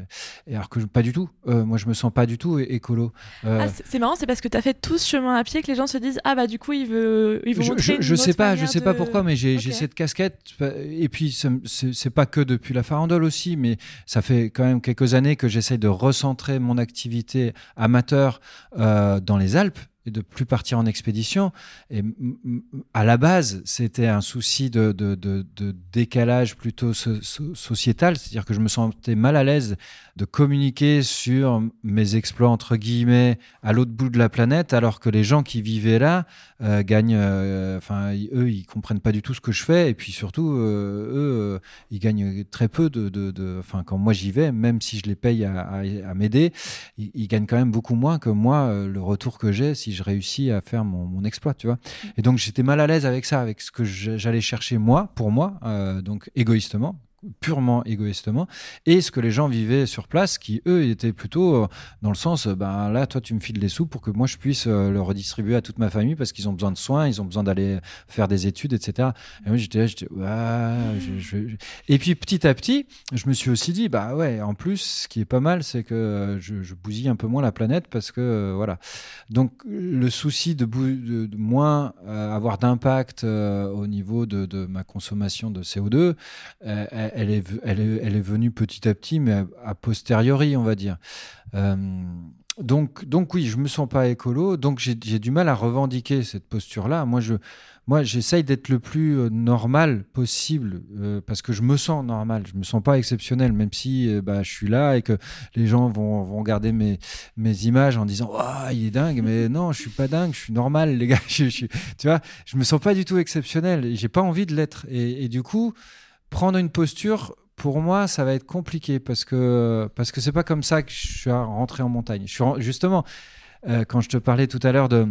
Et alors que pas du tout. Euh, moi, je me sens pas du tout écolo. Ah, c'est marrant, c'est parce que tu as fait tout ce chemin à pied que les gens se disent ah bah du coup il veut, il veut je, je, je sais pas, je sais pas pourquoi, mais j'ai cette casquette. Et puis c'est pas que depuis la farandole aussi, mais ça fait quand même quelques années que j'essaye de recentrer mon activité amateur dans dans les Alpes et de plus partir en expédition. Et à la base, c'était un souci de, décalage plutôt sociétal, c'est-à-dire que je me sentais mal à l'aise de communiquer sur mes exploits entre guillemets à l'autre bout de la planète, alors que les gens qui vivaient là euh, gagnent, euh, enfin eux ils comprennent pas du tout ce que je fais, et puis surtout euh, eux ils gagnent très peu de, enfin quand moi j'y vais, même si je les paye à, m'aider, ils, ils, gagnent quand même beaucoup moins que moi le retour que j'ai si je réussis à faire mon, exploit, tu vois. Et donc j'étais mal à l'aise avec ça, avec ce que j'allais chercher moi, pour moi, euh, donc égoïstement, purement égoïstement, et ce que les gens vivaient sur place, qui eux étaient plutôt euh, dans le sens, euh, ben là, toi, tu me files des sous pour que moi je puisse euh, le redistribuer à toute ma famille parce qu'ils ont besoin de soins, ils ont besoin d'aller faire des études, etc. Et moi, j'étais là, et puis petit à petit, je me suis aussi dit, bah ouais, en plus, ce qui est pas mal, c'est que je, bousille un peu moins la planète parce que voilà. Donc le souci de, moins avoir d'impact au niveau de, ma consommation de CO2, elle est, elle, est, elle est venue petit à petit, mais a, posteriori, on va dire. Euh, donc, donc oui, je me sens pas écolo, donc j'ai du mal à revendiquer cette posture-là. Moi, je, moi, j'essaye d'être le plus euh, normal possible euh, parce que je me sens normal. Je me sens pas exceptionnel, même si bah, je suis là et que les gens vont, vont regarder mes, mes images en disant oh, il est dingue, mais non, je suis pas dingue, je suis normal, les gars. Je, tu vois, je me sens pas du tout exceptionnel. J'ai pas envie de l'être. Et, du coup, prendre une posture, pour moi, ça va être compliqué parce que parce que c'est pas comme ça que je suis rentré en montagne. Justement euh, quand je te parlais tout à l'heure de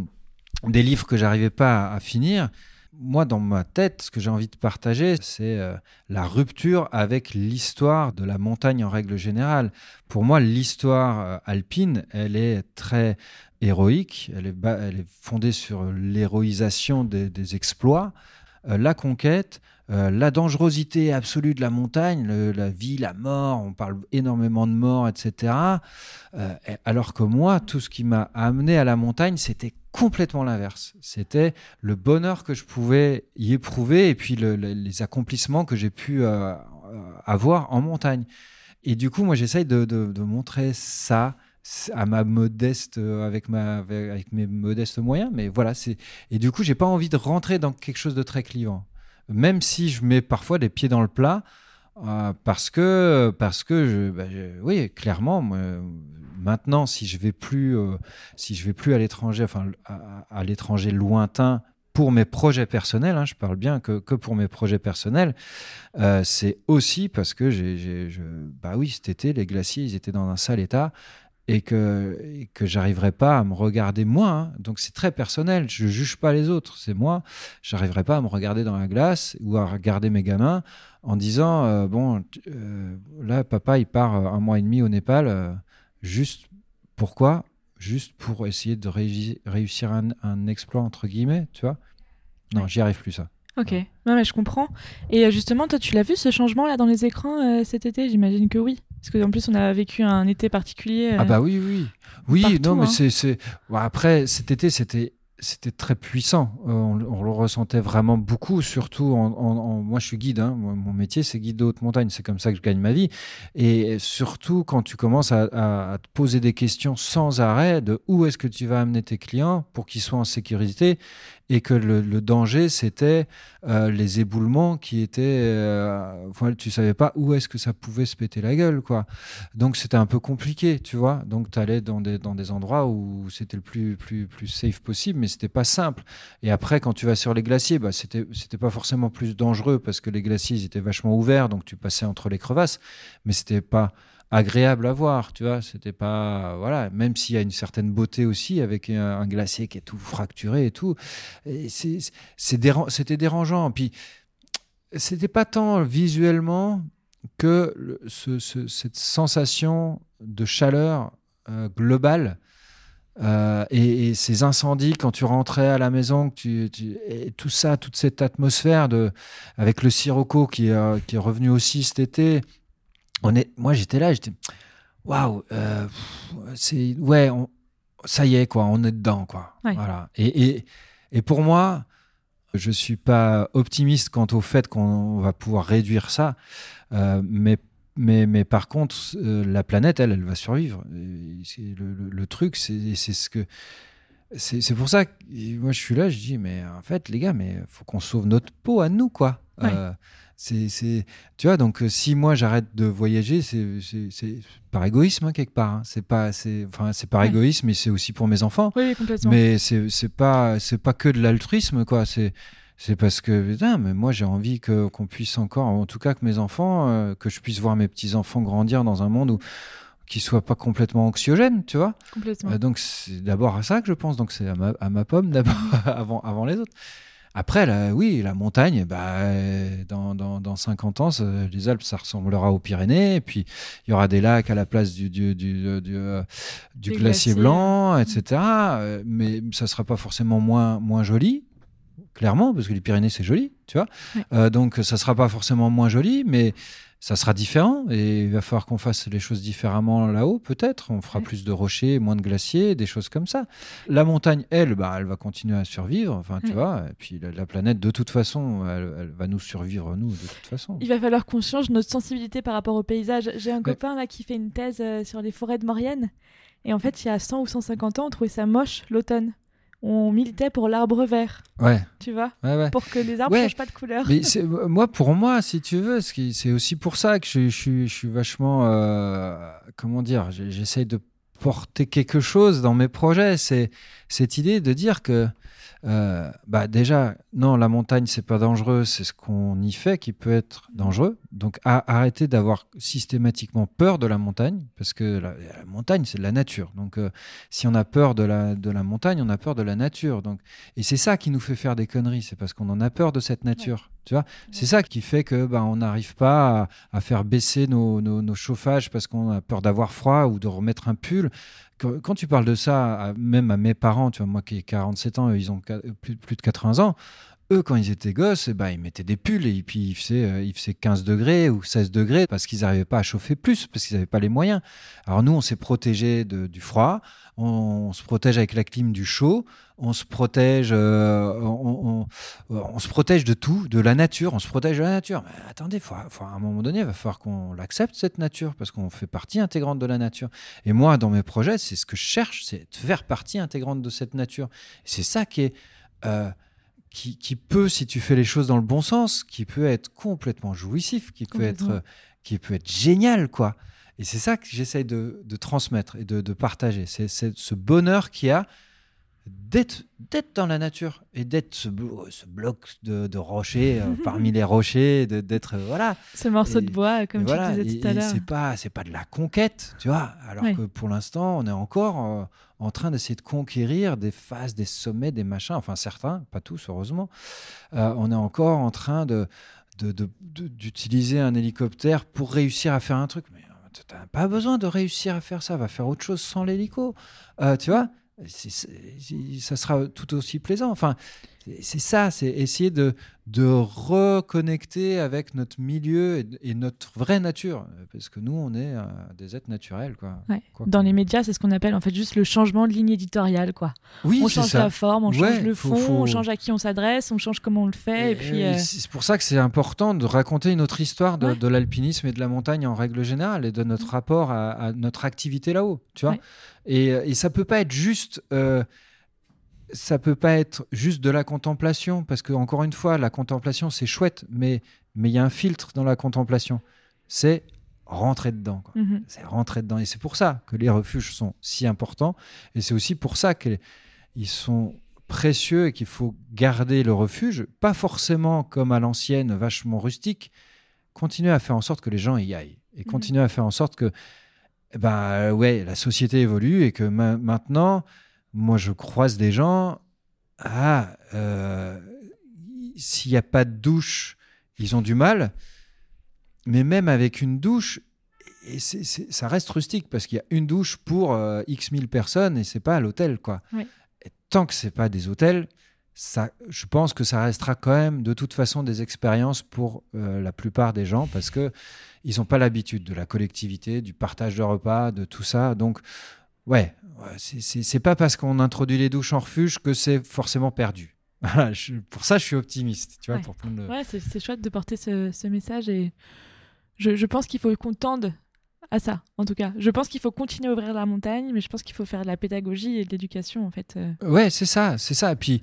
des livres que j'arrivais pas à, finir. Moi, dans ma tête, ce que j'ai envie de partager, c'est euh, la rupture avec l'histoire de la montagne en règle générale. Pour moi, l'histoire euh, alpine, elle est très héroïque, elle est, elle est fondée sur l'héroïsation des, exploits, la conquête, euh, la dangerosité absolue de la montagne, la vie, la mort, on parle énormément de mort, etc. Euh, alors que moi, tout ce qui m'a amené à la montagne, c'était complètement l'inverse. C'était le bonheur que je pouvais y éprouver et puis les accomplissements que j'ai pu euh, avoir en montagne. Et du coup, moi, j'essaye de, montrer ça à ma modeste avec avec mes modestes moyens mais voilà c'est et du coup j'ai pas envie de rentrer dans quelque chose de très clivant même si je mets parfois des pieds dans le plat, euh, parce que, parce que bah, oui, clairement, maintenant, si je vais euh, si vais plus à l'étranger, enfin à, l'étranger lointain pour mes projets personnels, hein, je parle bien que, que, pour mes projets personnels, euh, c'est aussi parce que bah oui, cet été, les glaciers, ils étaient dans un sale état et que, et que j'arriverai pas à me regarder moi. Hein. Donc c'est très personnel. Je juge pas les autres. C'est moi. J'arriverai pas à me regarder dans la glace ou à regarder mes gamins en disant euh, bon euh, là papa il part euh, un mois et demi au Népal juste pourquoi? Juste pour essayer de réussir un, un, exploit entre guillemets tu vois? Non j'y arrive plus ça ok non mais je comprends et justement toi tu l'as vu ce changement là dans les écrans cet été? J'imagine que oui parce qu'en plus, on a vécu un été particulier. ah bah oui, oui. Oui, non, mais hein. c'est... après, cet été, c'était c'était très puissant. Euh, on, le ressentait vraiment beaucoup, surtout en, moi je suis guide. Hein. mon métier c'est guide de haute montagne, c'est comme ça que je gagne ma vie. Et surtout quand tu commences à, à te poser des questions sans arrêt de où est-ce que tu vas amener tes clients pour qu'ils soient en sécurité et que le, danger, c'était euh, les éboulements qui étaient. Euh, enfin, tu savais pas où est-ce que ça pouvait se péter la gueule, quoi. Donc, c'était un peu compliqué, tu vois. Donc, tu allais dans des, endroits où c'était le plus, plus, plus safe possible, mais c'était pas simple. Et après, quand tu vas sur les glaciers, bah, c'était pas forcément plus dangereux parce que les glaciers, étaient vachement ouverts, donc tu passais entre les crevasses, mais c'était pas agréable à voir, tu vois. C'était pas, voilà, même s'il y a une certaine beauté aussi avec un, glacier qui est tout fracturé et tout. C'était dérangeant. Puis c'était pas tant visuellement que cette sensation de chaleur euh, globale. euh, et, ces incendies quand tu rentrais à la maison, et tout ça, toute cette atmosphère de, avec le sirocco qui, est, euh, qui est revenu aussi cet été, on est, moi j'étais là, j'étais waouh, euh, c'est ouais, on- ça y est quoi, on est dedans quoi. Ouais. Voilà. Et, et, et pour moi, je suis pas optimiste quant au fait qu'on va pouvoir réduire ça, euh, mais mais, mais par contre, euh, la planète, elle, elle va survivre. Et c'est le, le- le truc, c'est ce que c'est pour ça que moi je suis là, je dis mais en fait les gars, mais faut qu'on sauve notre peau à nous quoi. Ouais. Euh, c'est tu vois donc euh, si moi j'arrête de voyager, c'est par égoïsme hein, quelque part. hein. C'est pas c'est enfin c'est par Ouais. égoïsme, mais c'est aussi pour mes enfants. Oui, complètement. Mais c'est c'est pas c'est pas que de l'altruisme quoi. C'est c'est parce que putain, mais moi j'ai envie que qu'on puisse encore, en tout cas que mes enfants, euh, que je puisse voir mes petits enfants grandir dans un monde où qui soit pas complètement anxiogène, tu vois. complètement. Euh, donc c'est d'abord à ça que je pense. Donc c'est à ma, à ma pomme d'abord avant avant les autres. Après, là, oui, la montagne, bah, euh, dans, dans, dans 50 ans, ça- les Alpes, ça ressemblera aux Pyrénées. Et puis, il y aura des lacs à la place du, du, du, du, euh, du Des glacier blanc, etc. Euh, Mais ça sera pas forcément moins, moins joli, clairement, parce que les Pyrénées, c'est joli, tu vois. Ouais. Euh, donc, ça sera pas forcément moins joli, mais ça sera différent. Et il va falloir qu'on fasse les choses différemment là-haut, peut-être. On fera plus de rochers, moins de glaciers, des choses comme ça. La montagne, elle, bah, elle va continuer à survivre, enfin, tu vois. Et puis la, la planète, de toute façon, elle, elle va nous survivre, nous, de toute façon. Il va falloir qu'on change notre sensibilité par rapport au paysage. J'ai un copain là qui fait une thèse euh, sur les forêts de Maurienne. Et en fait, il y a 100 ou 150 ans, on trouvait ça moche l'automne. On militait pour l'arbre vert, Ouais, tu vois, ouais, ouais. pour que les arbres Ouais. changent pas de couleur. Mais moi, pour moi, si tu veux, c'est aussi pour ça que je, je suis- je suis vachement, euh, comment dire, j'essaye de porter quelque chose dans mes projets. C'est cette idée de dire que, euh, bah déjà, non, la montagne, c'est pas dangereux, c'est ce qu'on y fait qui peut être dangereux. Donc, à- arrêter d'avoir systématiquement peur de la montagne, parce que la, la montagne, c'est de la nature. Donc, euh, si on a peur de la, de la montagne, on a peur de la nature. Donc, et c'est ça qui nous fait faire des conneries, c'est parce qu'on en a peur de cette nature. Tu vois, c'est ça qui fait que bah, on n'arrive pas à, à faire baisser nos, nos- nos chauffages parce qu'on a peur d'avoir froid ou de remettre un pull. Quand, tu parles de ça, même à mes parents, tu vois, moi qui ai 47 ans, ils ont plus, plus de 80 ans. Eux, quand ils étaient gosses, eh ben, ils mettaient des pulls et puis il faisait, euh, il faisait 15 degrés ou 16 degrés parce qu'ils n'arrivaient pas à chauffer plus, parce qu'ils n'avaient pas les moyens. Alors nous, on s'est protégé du froid, on, se protège avec la clim du chaud, on se protège, euh, on, on- se protège de tout, de la nature, on se protège de la nature. Mais attendez, faut, faut- à un moment donné, il va falloir qu'on l'accepte, cette nature, parce qu'on fait partie intégrante de la nature. Et moi, dans mes projets, c'est ce que je cherche, c'est de faire partie intégrante de cette nature. C'est ça qui est... euh, qui, qui peut, si tu fais les choses dans le bon sens, qui peut être complètement jouissif, qui peut être, euh, qui peut être génial, quoi. Et c'est ça que j'essaye de, de transmettre et de, de partager. C'est c'est ce bonheur qu'il y a d'être d'être dans la nature et d'être ce, blo- ce bloc de, de rochers euh, parmi les rochers, d'être euh, voilà. Ce morceau Et- de bois, comme tu voilà, disais tout à l'heure. C'est pas c'est pas de la conquête, tu vois. Alors Ouais. que pour l'instant, on est encore euh, en train d'essayer de conquérir des phases, des sommets, des machins. Enfin certains, pas tous heureusement. On est encore en train de d'utiliser un hélicoptère pour réussir à faire un truc. Mais t'as pas besoin de réussir à faire ça. Va faire autre chose sans l'hélico. Tu vois ça sera tout aussi plaisant. Enfin, c'est- ça, c'est essayer de, de reconnecter avec notre milieu et, et notre vraie nature. Parce que nous, on est euh, des êtres naturels. Quoi. Ouais. Quoi Dans les médias, c'est ce qu'on appelle en fait juste le changement de ligne éditoriale, quoi. Oui, on change ça. la forme, on change le fond, faut- on change à qui on s'adresse, on change comment on le fait, et, puis euh, c'est pour ça que c'est important de raconter une autre histoire de, Ouais. de l'alpinisme et de la montagne en règle générale et de notre rapport à, à notre activité là-haut, tu vois. Et, et ça peut pas être juste. euh, ça peut pas être juste de la contemplation, parce que encore une fois, la contemplation c'est chouette, mais mais il y a un filtre dans la contemplation. C'est rentrer dedans. Mhm. C'est rentrer dedans, et c'est pour ça que les refuges sont si importants, et c'est aussi pour ça qu'ils sont précieux et qu'il faut garder le refuge, pas forcément comme à l'ancienne, vachement rustique. Continuer à faire en sorte que les gens y aillent et Mhm. continuer à faire en sorte que, ben ouais, la société évolue et que ma- maintenant, moi, je croise des gens. Ah, euh, s'il n'y a pas de douche, ils ont du mal. Mais même avec une douche, et ça reste rustique parce qu'il y a une douche pour euh, X mille personnes et c'est pas à l'hôtel, quoi. Oui. Et tant que c'est pas des hôtels, ça, je pense que ça restera quand même de toute façon des expériences pour euh, la plupart des gens parce que ils n'ont pas l'habitude de la collectivité, du partage de repas, de tout ça. Donc, ouais, ouais, c'est- pas parce qu'on introduit les douches en refuge que c'est forcément perdu. Voilà, je- pour ça, je suis optimiste, tu vois, Ouais. pour prendre le- Ouais, c'est chouette de porter ce, ce message et je, je pense qu'il faut qu'on tende à ça, en tout cas. Je pense qu'il faut continuer à ouvrir la montagne, mais je pense qu'il faut faire de la pédagogie et de l'éducation, en fait. euh. Ouais, c'est ça, c'est ça. Et puis,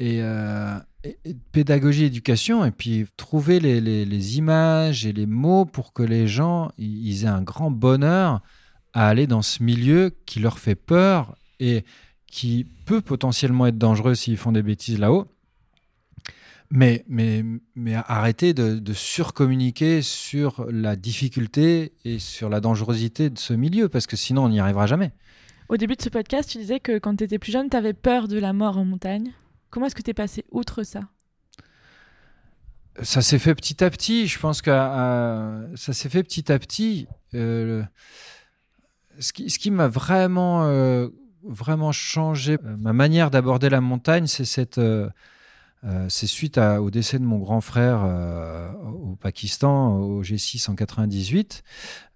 et, euh, et- et pédagogie, éducation, et puis trouver les, les- les images et les mots pour que les gens ils aient un grand bonheur à aller dans ce milieu qui leur fait peur et qui peut potentiellement être dangereux s'ils font des bêtises là-haut. Mais, mais, mais arrêter de, de surcommuniquer sur la difficulté et sur la dangerosité de ce milieu, parce que sinon on n'y arrivera jamais. Au début de ce podcast, tu disais que quand tu étais plus jeune, tu avais peur de la mort en montagne. Comment est-ce que tu es passé outre ça? Ça s'est fait petit à petit. Je pense que euh, ça s'est fait petit à petit. Euh, ce qui, m'a vraiment, euh, vraiment changé euh, ma manière d'aborder la montagne, c'est cette, euh, c'est suite au décès de mon grand frère au Pakistan, au G6 en 98.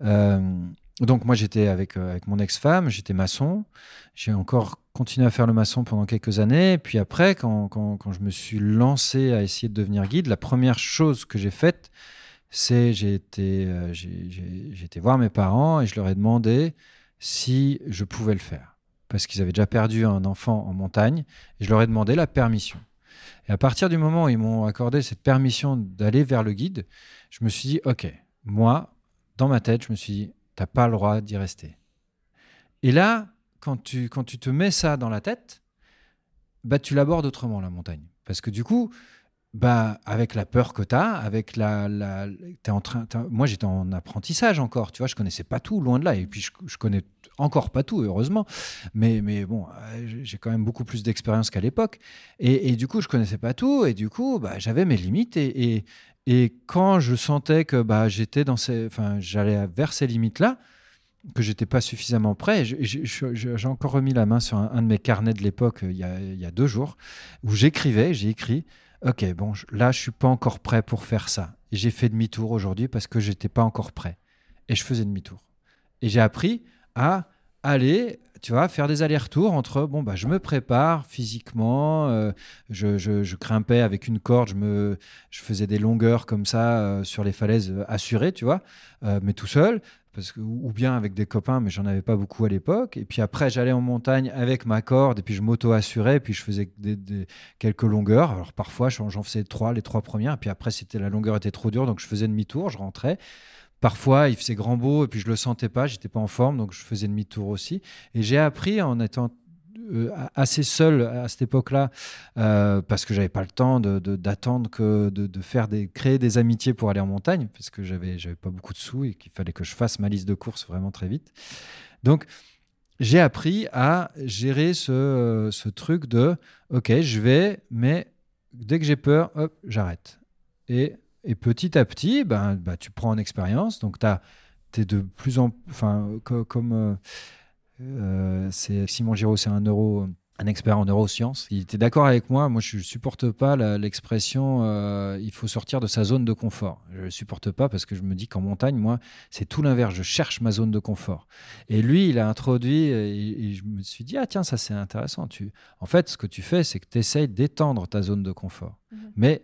Euh, donc moi j'étais avec, avec mon ex-femme, j'étais maçon. J'ai encore continué à faire le maçon pendant quelques années. Puis après, quand, quand, quand je me suis lancé à essayer de devenir guide, la première chose que j'ai faite, c'est j'ai été, euh, j'ai- été voir mes parents et je leur ai demandé si je pouvais le faire. Parce qu'ils avaient déjà perdu un enfant en montagne. Et je leur ai demandé la permission. Et à partir du moment où ils m'ont accordé cette permission d'aller vers le guide, je me suis dit, OK, moi, dans ma tête, je me suis dit, t'as pas le droit d'y rester. Et là, quand tu, quand tu te mets ça dans la tête, bah, tu l'abordes autrement, la montagne. Parce que du coup, bah, avec la peur que tu as, avec la, la, en train, moi j'étais en apprentissage encore, tu vois, je connaissais pas tout, loin de là, et puis je, je connais encore pas tout, heureusement, mais, mais bon, euh, j'ai- quand même beaucoup plus d'expérience qu'à l'époque, et, du coup je connaissais pas tout, et du coup bah, j'avais mes limites, et, et, quand je sentais que bah, j'étais dans ces, enfin j'allais vers ces limites-là, que j'étais pas suffisamment prêt. J'ai encore remis la main sur un, de mes carnets de l'époque euh, il, il y a deux jours où j'écrivais, j'ai écrit Ok, bon, là, je suis pas encore prêt pour faire ça. J'ai fait demi-tour aujourd'hui parce que j'étais pas encore prêt. Et je faisais demi-tour. Et j'ai appris à aller, tu vois, faire des allers-retours entre bon, bah, je me prépare physiquement, euh, je, je, je grimpais avec une corde, je, me, je faisais des longueurs comme ça euh, sur les falaises euh, assurées, tu vois, mais tout seul. Ou bien avec des copains, mais j'en avais pas beaucoup à l'époque. Et puis après, j'allais en montagne avec ma corde, et puis je m'auto-assurais, puis je faisais des, des- quelques longueurs. Alors parfois, j'en faisais trois, les trois premières, et puis après, c'était la longueur était trop dure, donc je faisais demi-tour, je rentrais. Parfois, il faisait grand beau, et puis je le sentais pas, j'étais pas en forme, donc je faisais demi-tour aussi. Et j'ai appris en étant assez seul à cette époque-là, euh, parce que j'avais pas le temps de- de- d'attendre que de, faire des créer des amitiés pour aller en montagne, parce que j'avais j'avais pas beaucoup de sous et qu'il fallait que je fasse ma liste de courses vraiment très vite. Donc j'ai appris à gérer ce, euh, ce truc de ok je vais mais dès que j'ai peur hop j'arrête et, et petit à petit ben, bah, tu prends en expérience donc tu es de plus en enfin co- comme euh, euh, c'est Simon Giraud c'est un expert en neurosciences. Il était d'accord avec moi. Moi, je ne supporte pas l'expression euh, il faut sortir de sa zone de confort. Je ne supporte pas parce que je me dis qu'en montagne, moi, c'est tout l'inverse. Je cherche ma zone de confort. Et lui, il a introduit, et, et je me suis dit, ah tiens, ça c'est intéressant. Tu... En fait, ce que tu fais, c'est que tu essayes d'étendre ta zone de confort. Mhm. Mais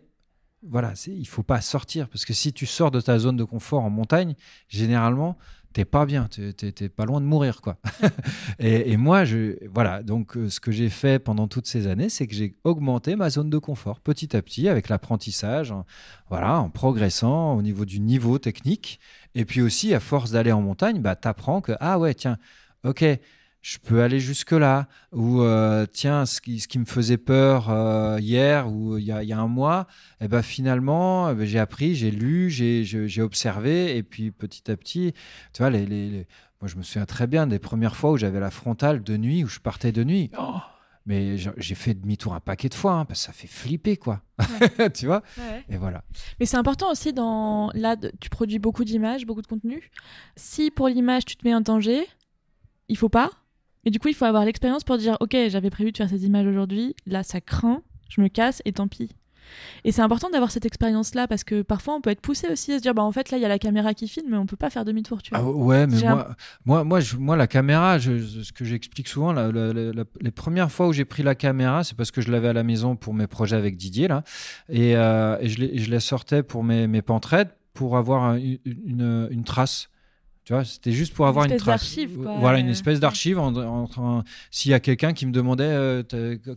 voilà, il faut pas sortir parce que si tu sors de ta zone de confort en montagne, généralement, t'es pas bien, t'es, pas loin de mourir, quoi. et, moi, je, voilà, donc euh, ce que j'ai fait pendant toutes ces années, c'est que j'ai augmenté ma zone de confort petit à petit avec l'apprentissage, en- voilà, en progressant au niveau du niveau technique. Et puis aussi, à force d'aller en montagne, bah, t'apprends que, ah ouais, tiens, ok, je peux aller jusque-là. Ou, euh, tiens, ce qui, ce qui me faisait peur euh, hier ou il y a, il y a un mois, eh ben, finalement, eh ben, j'ai appris, j'ai lu, j'ai observé. Et puis, petit à petit, tu vois, les, les- les- moi, je me souviens très bien des premières fois où j'avais la frontale de nuit, où je partais de nuit. Oh mais j'ai fait demi-tour un paquet de fois, hein, parce que ça fait flipper, quoi. tu vois? Et voilà. Mais c'est important aussi dans là tu produis beaucoup d'images, beaucoup de contenu. Si pour l'image tu te mets en danger, il faut pas. Et du coup, il faut avoir l'expérience pour dire OK, j'avais prévu de faire ces images aujourd'hui, là ça craint, je me casse et tant pis. Et c'est important d'avoir cette expérience-là parce que parfois on peut être poussé aussi à se dire bah en fait là il y a la caméra qui filme mais on peut pas faire demi-tour, tu vois. Ah ouais, mais moi, moi, moi, je- moi, la caméra, je- ce que j'explique souvent, la- la- la- la- les premières fois où j'ai pris la caméra, c'est parce que je l'avais à la maison pour mes projets avec Didier, là, et, euh, et je, l'ai- je la sortais pour mes, mes pantraides pour avoir un- une, une, une trace. Tu vois, c'était juste pour Une avoir une, espèce trace. d'archive, quoi. Voilà, une Euh, espèce d'archive. En, en- en- S'il y a quelqu'un qui me demandait euh,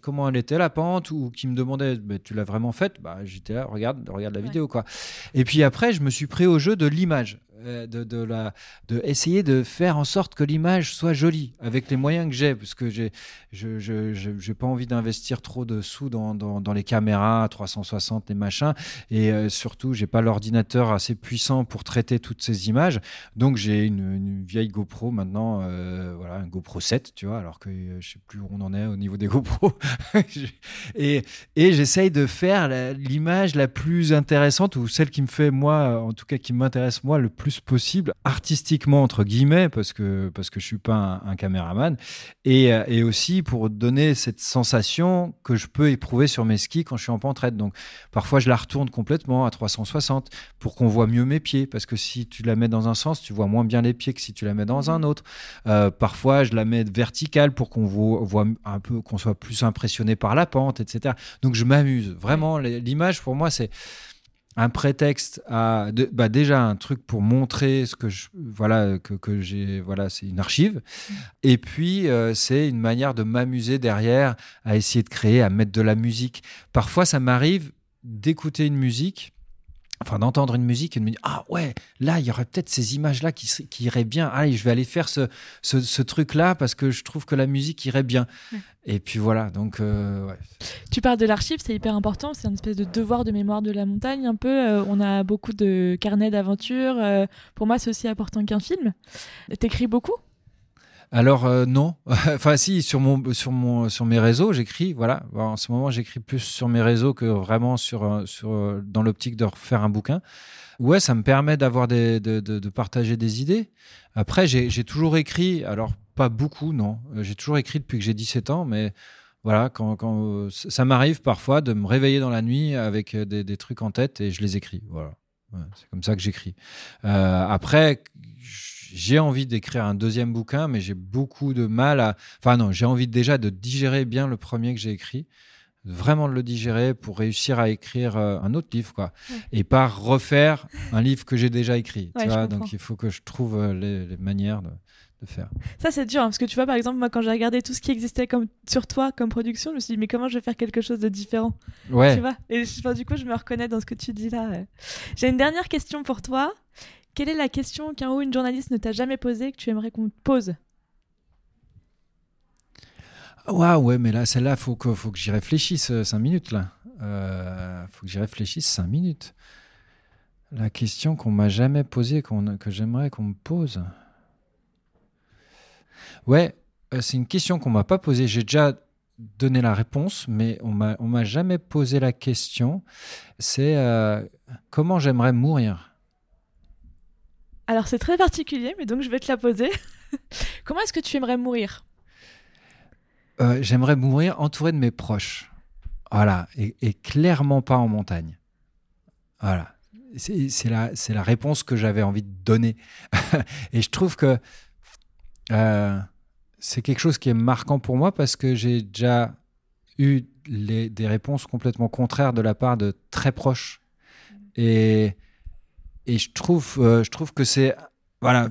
comment elle était la pente ou qui me demandait bah, tu l'as vraiment faite, bah, j'étais là, regarde, regarde la Ouais. vidéo quoi. Et puis après, je me suis pris au jeu de l'image, de, de la, de essayer de faire en sorte que l'image soit jolie avec les moyens que j'ai, parce que j'ai, je, je, pas envie d'investir trop de sous dans, dans, les caméras 360 les machins, et euh, surtout j'ai pas l'ordinateur assez puissant pour traiter toutes ces images, donc j'ai une, vieille GoPro maintenant, euh, voilà, un GoPro 7, tu vois, alors que euh, je sais plus où on en est au niveau des GoPro, et, et j'essaye de faire la- l'image la plus intéressante ou celle qui me fait moi, en tout cas qui m'intéresse moi le plus possible, artistiquement entre guillemets, parce que parce que je suis pas un, un caméraman, et, euh, et aussi pour donner cette sensation que je peux éprouver sur mes skis quand je suis en pentraide. Donc parfois je la retourne complètement à 360 pour qu'on voit mieux mes pieds, parce que si tu la mets dans un sens, tu vois moins bien les pieds que si tu la mets dans un autre. Euh, parfois je la mets verticale pour qu'on voit, voit un peu, qu'on soit plus impressionné par la pente, etc. Donc je m'amuse. Vraiment, l'image pour moi c'est un prétexte à de- bah déjà un truc pour montrer ce que je voilà que, j'ai voilà c'est une archive. Et puis euh, c'est une manière de m'amuser derrière à essayer de créer à mettre de la musique. Parfois ça m'arrive d'écouter une musique enfin d'entendre une musique et de me dire ah ouais là il y aurait peut-être ces images là qui, qui iraient bien allez je vais aller faire ce, ce, ce truc là parce que je trouve que la musique irait bien Ouais. et puis voilà donc euh, ouais. Tu parles de l'archive, c'est hyper important. C'est une espèce de devoir de mémoire de la montagne, un peu. Euh, on a beaucoup de carnets d'aventure. Euh, pour moi, c'est aussi important qu'un film. T'écris beaucoup? Alors euh, non, enfin si sur mon sur mon sur mes réseaux j'écris voilà en ce moment j'écris plus sur mes réseaux que vraiment sur euh, sur euh, dans l'optique de refaire un bouquin. Ouais, ça me permet d'avoir des de, de, partager des idées. Après j'ai toujours écrit alors pas beaucoup non, j'ai toujours écrit depuis que j'ai 17 ans mais voilà quand quand ça m'arrive parfois de me réveiller dans la nuit avec des, des trucs en tête et je les écris voilà. C'est comme ça que j'écris. Après, j'ai envie d'écrire un deuxième bouquin, mais j'ai beaucoup de mal à. Enfin, non, j'ai envie déjà de digérer bien le premier que j'ai écrit, vraiment de le digérer pour réussir à écrire euh, un autre livre, quoi. Ouais. Et pas refaire un livre que j'ai déjà écrit. Ouais, tu vois. Donc, il faut que je trouve euh, les, les manières de, de faire. Ça, c'est dur, hein, parce que tu vois, par exemple, moi, quand j'ai regardé tout ce qui existait comme, sur toi comme production, je me suis dit, mais comment je vais faire quelque chose de différent Ouais. Tu vois Et enfin, du coup, je me reconnais dans ce que tu dis là. J'ai une dernière question pour toi. Quelle est la question qu'un ou une journaliste ne t'a jamais posée que tu aimerais qu'on te pose? Waouh, ouais, mais là, celle-là, faut que, faut que j'y réfléchisse euh, cinq minutes, là. Euh, faut que j'y réfléchisse cinq minutes. La question qu'on m'a jamais posée, que j'aimerais qu'on me pose. Ouais, euh, c'est une question qu'on m'a pas posée. J'ai déjà donné la réponse, mais on on m'a jamais posé la question. C'est euh, comment j'aimerais mourir? Alors, c'est très particulier, mais donc je vais te la poser. comment est-ce que tu aimerais mourir? Euh, j'aimerais mourir entouré de mes proches. Voilà, et, clairement pas en montagne. Voilà. C'est la, la réponse que j'avais envie de donner. et je trouve que euh, c'est quelque chose qui est marquant pour moi parce que j'ai déjà eu des réponses complètement contraires de la part de très proches Et, et je, trouve, euh, je trouve que c'est voilà,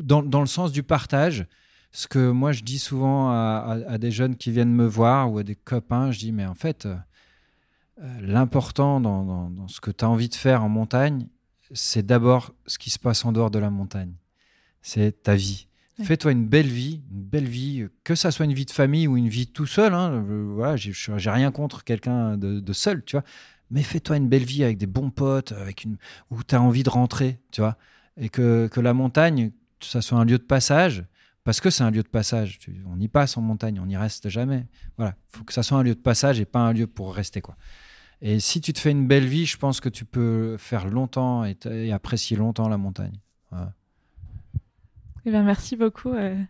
dans, dans, le sens du partage. Ce que moi je dis souvent à, à, des jeunes qui viennent me voir ou à des copains, je dis mais en fait, euh, l'important dans, dans, dans, ce que tu as envie de faire en montagne, c'est d'abord ce qui se passe en dehors de la montagne. C'est ta vie. Fais-toi une belle vie, une belle vie, que ça soit une vie de famille ou une vie tout seul. Hein, voilà, j'ai rien contre quelqu'un de, de, seul, tu vois. Mais fais-toi une belle vie avec des bons potes, avec une où tu as envie de rentrer, tu vois. Et que, que, la montagne, ça soit un lieu de passage, parce que c'est un lieu de passage. On y passe en montagne, on n'y reste jamais. Voilà, faut que ça soit un lieu de passage et pas un lieu pour rester, quoi. Et si tu te fais une belle vie, je pense que tu peux faire longtemps et, et apprécier longtemps la montagne. Voilà. Eh ben, merci beaucoup, euh,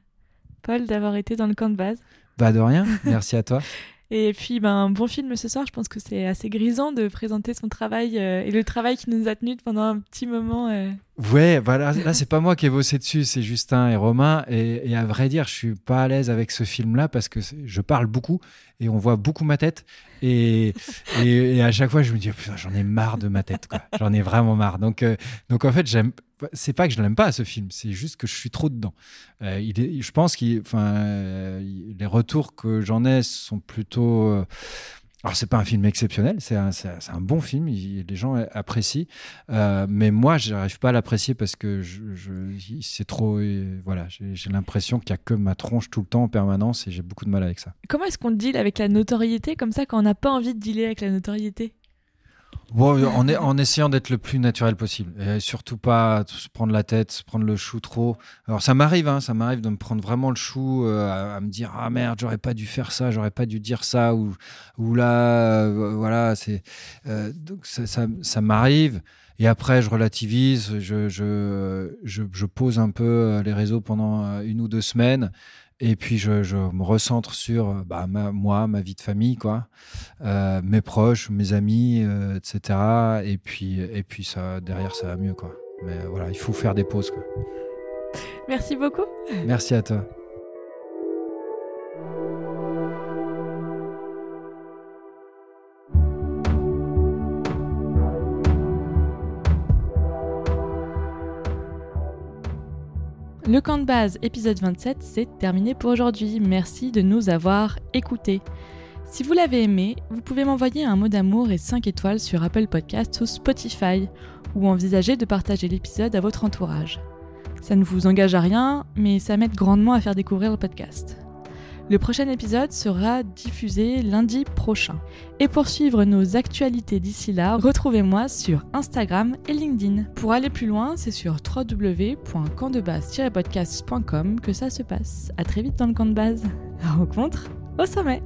Paul, d'avoir été dans le camp de base. Bah de rien, merci à toi. Et puis, ben, bon film ce soir. Je pense que c'est assez grisant de présenter son travail euh, et le travail qui nous a tenus pendant un petit moment. Euh. Ouais, bah là, c'est pas moi qui ai bossé dessus, c'est Justin et Romain. Et, à vrai dire, je suis pas à l'aise avec ce film-là parce que je parle beaucoup et on voit beaucoup ma tête. Et, à chaque fois, je me dis, putain, j'en ai marre de ma tête, quoi. J'en ai vraiment marre. Donc, euh, donc en fait, j'aime c'est pas que je l'aime pas ce film, c'est juste que je suis trop dedans. Euh, je pense que enfin, euh, les retours que j'en ai sont plutôt. Euh... Alors c'est pas un film exceptionnel, c'est un, bon film, il, les gens apprécient, euh, mais moi j'arrive pas à l'apprécier parce que je, je c'est trop, voilà, j'ai l'impression qu'il y a que ma tronche tout le temps en permanence et j'ai beaucoup de mal avec ça. Comment est-ce qu'on deal avec la notoriété comme ça quand on n'a pas envie de dealer avec la notoriété? Bon, en, en, essayant d'être le plus naturel possible. Et surtout pas se prendre la tête, se prendre le chou trop. Alors ça m'arrive, hein, ça m'arrive de me prendre vraiment le chou, euh, à, me dire ah merde, j'aurais pas dû faire ça, j'aurais pas dû dire ça ou ou là, euh, voilà, c'est euh, donc ça, ça, ça m'arrive. Et après, je relativise, je, je, je, je, pose un peu les réseaux pendant une ou deux semaines. Et puis je, je, me recentre sur euh, bah, ma, moi, ma vie de famille, quoi, euh, mes proches, mes amis, euh, etc. Et puis, et puis ça, derrière, ça va mieux, quoi. Mais voilà, il faut faire des pauses, quoi. Merci beaucoup. Merci à toi. Le camp de base épisode 27, c'est terminé pour aujourd'hui. Merci de nous avoir écoutés. Si vous l'avez aimé, vous pouvez m'envoyer un mot d'amour et 5 étoiles sur Apple Podcasts ou Spotify, ou envisager de partager l'épisode à votre entourage. Ça ne vous engage à rien, mais ça m'aide grandement à faire découvrir le podcast. Le prochain épisode sera diffusé lundi prochain. Et pour suivre nos actualités d'ici là, retrouvez-moi sur Instagram et LinkedIn. Pour aller plus loin, c'est sur www.campdebase-podcast.com que ça se passe. À très vite dans le camp de base. Rencontre au sommet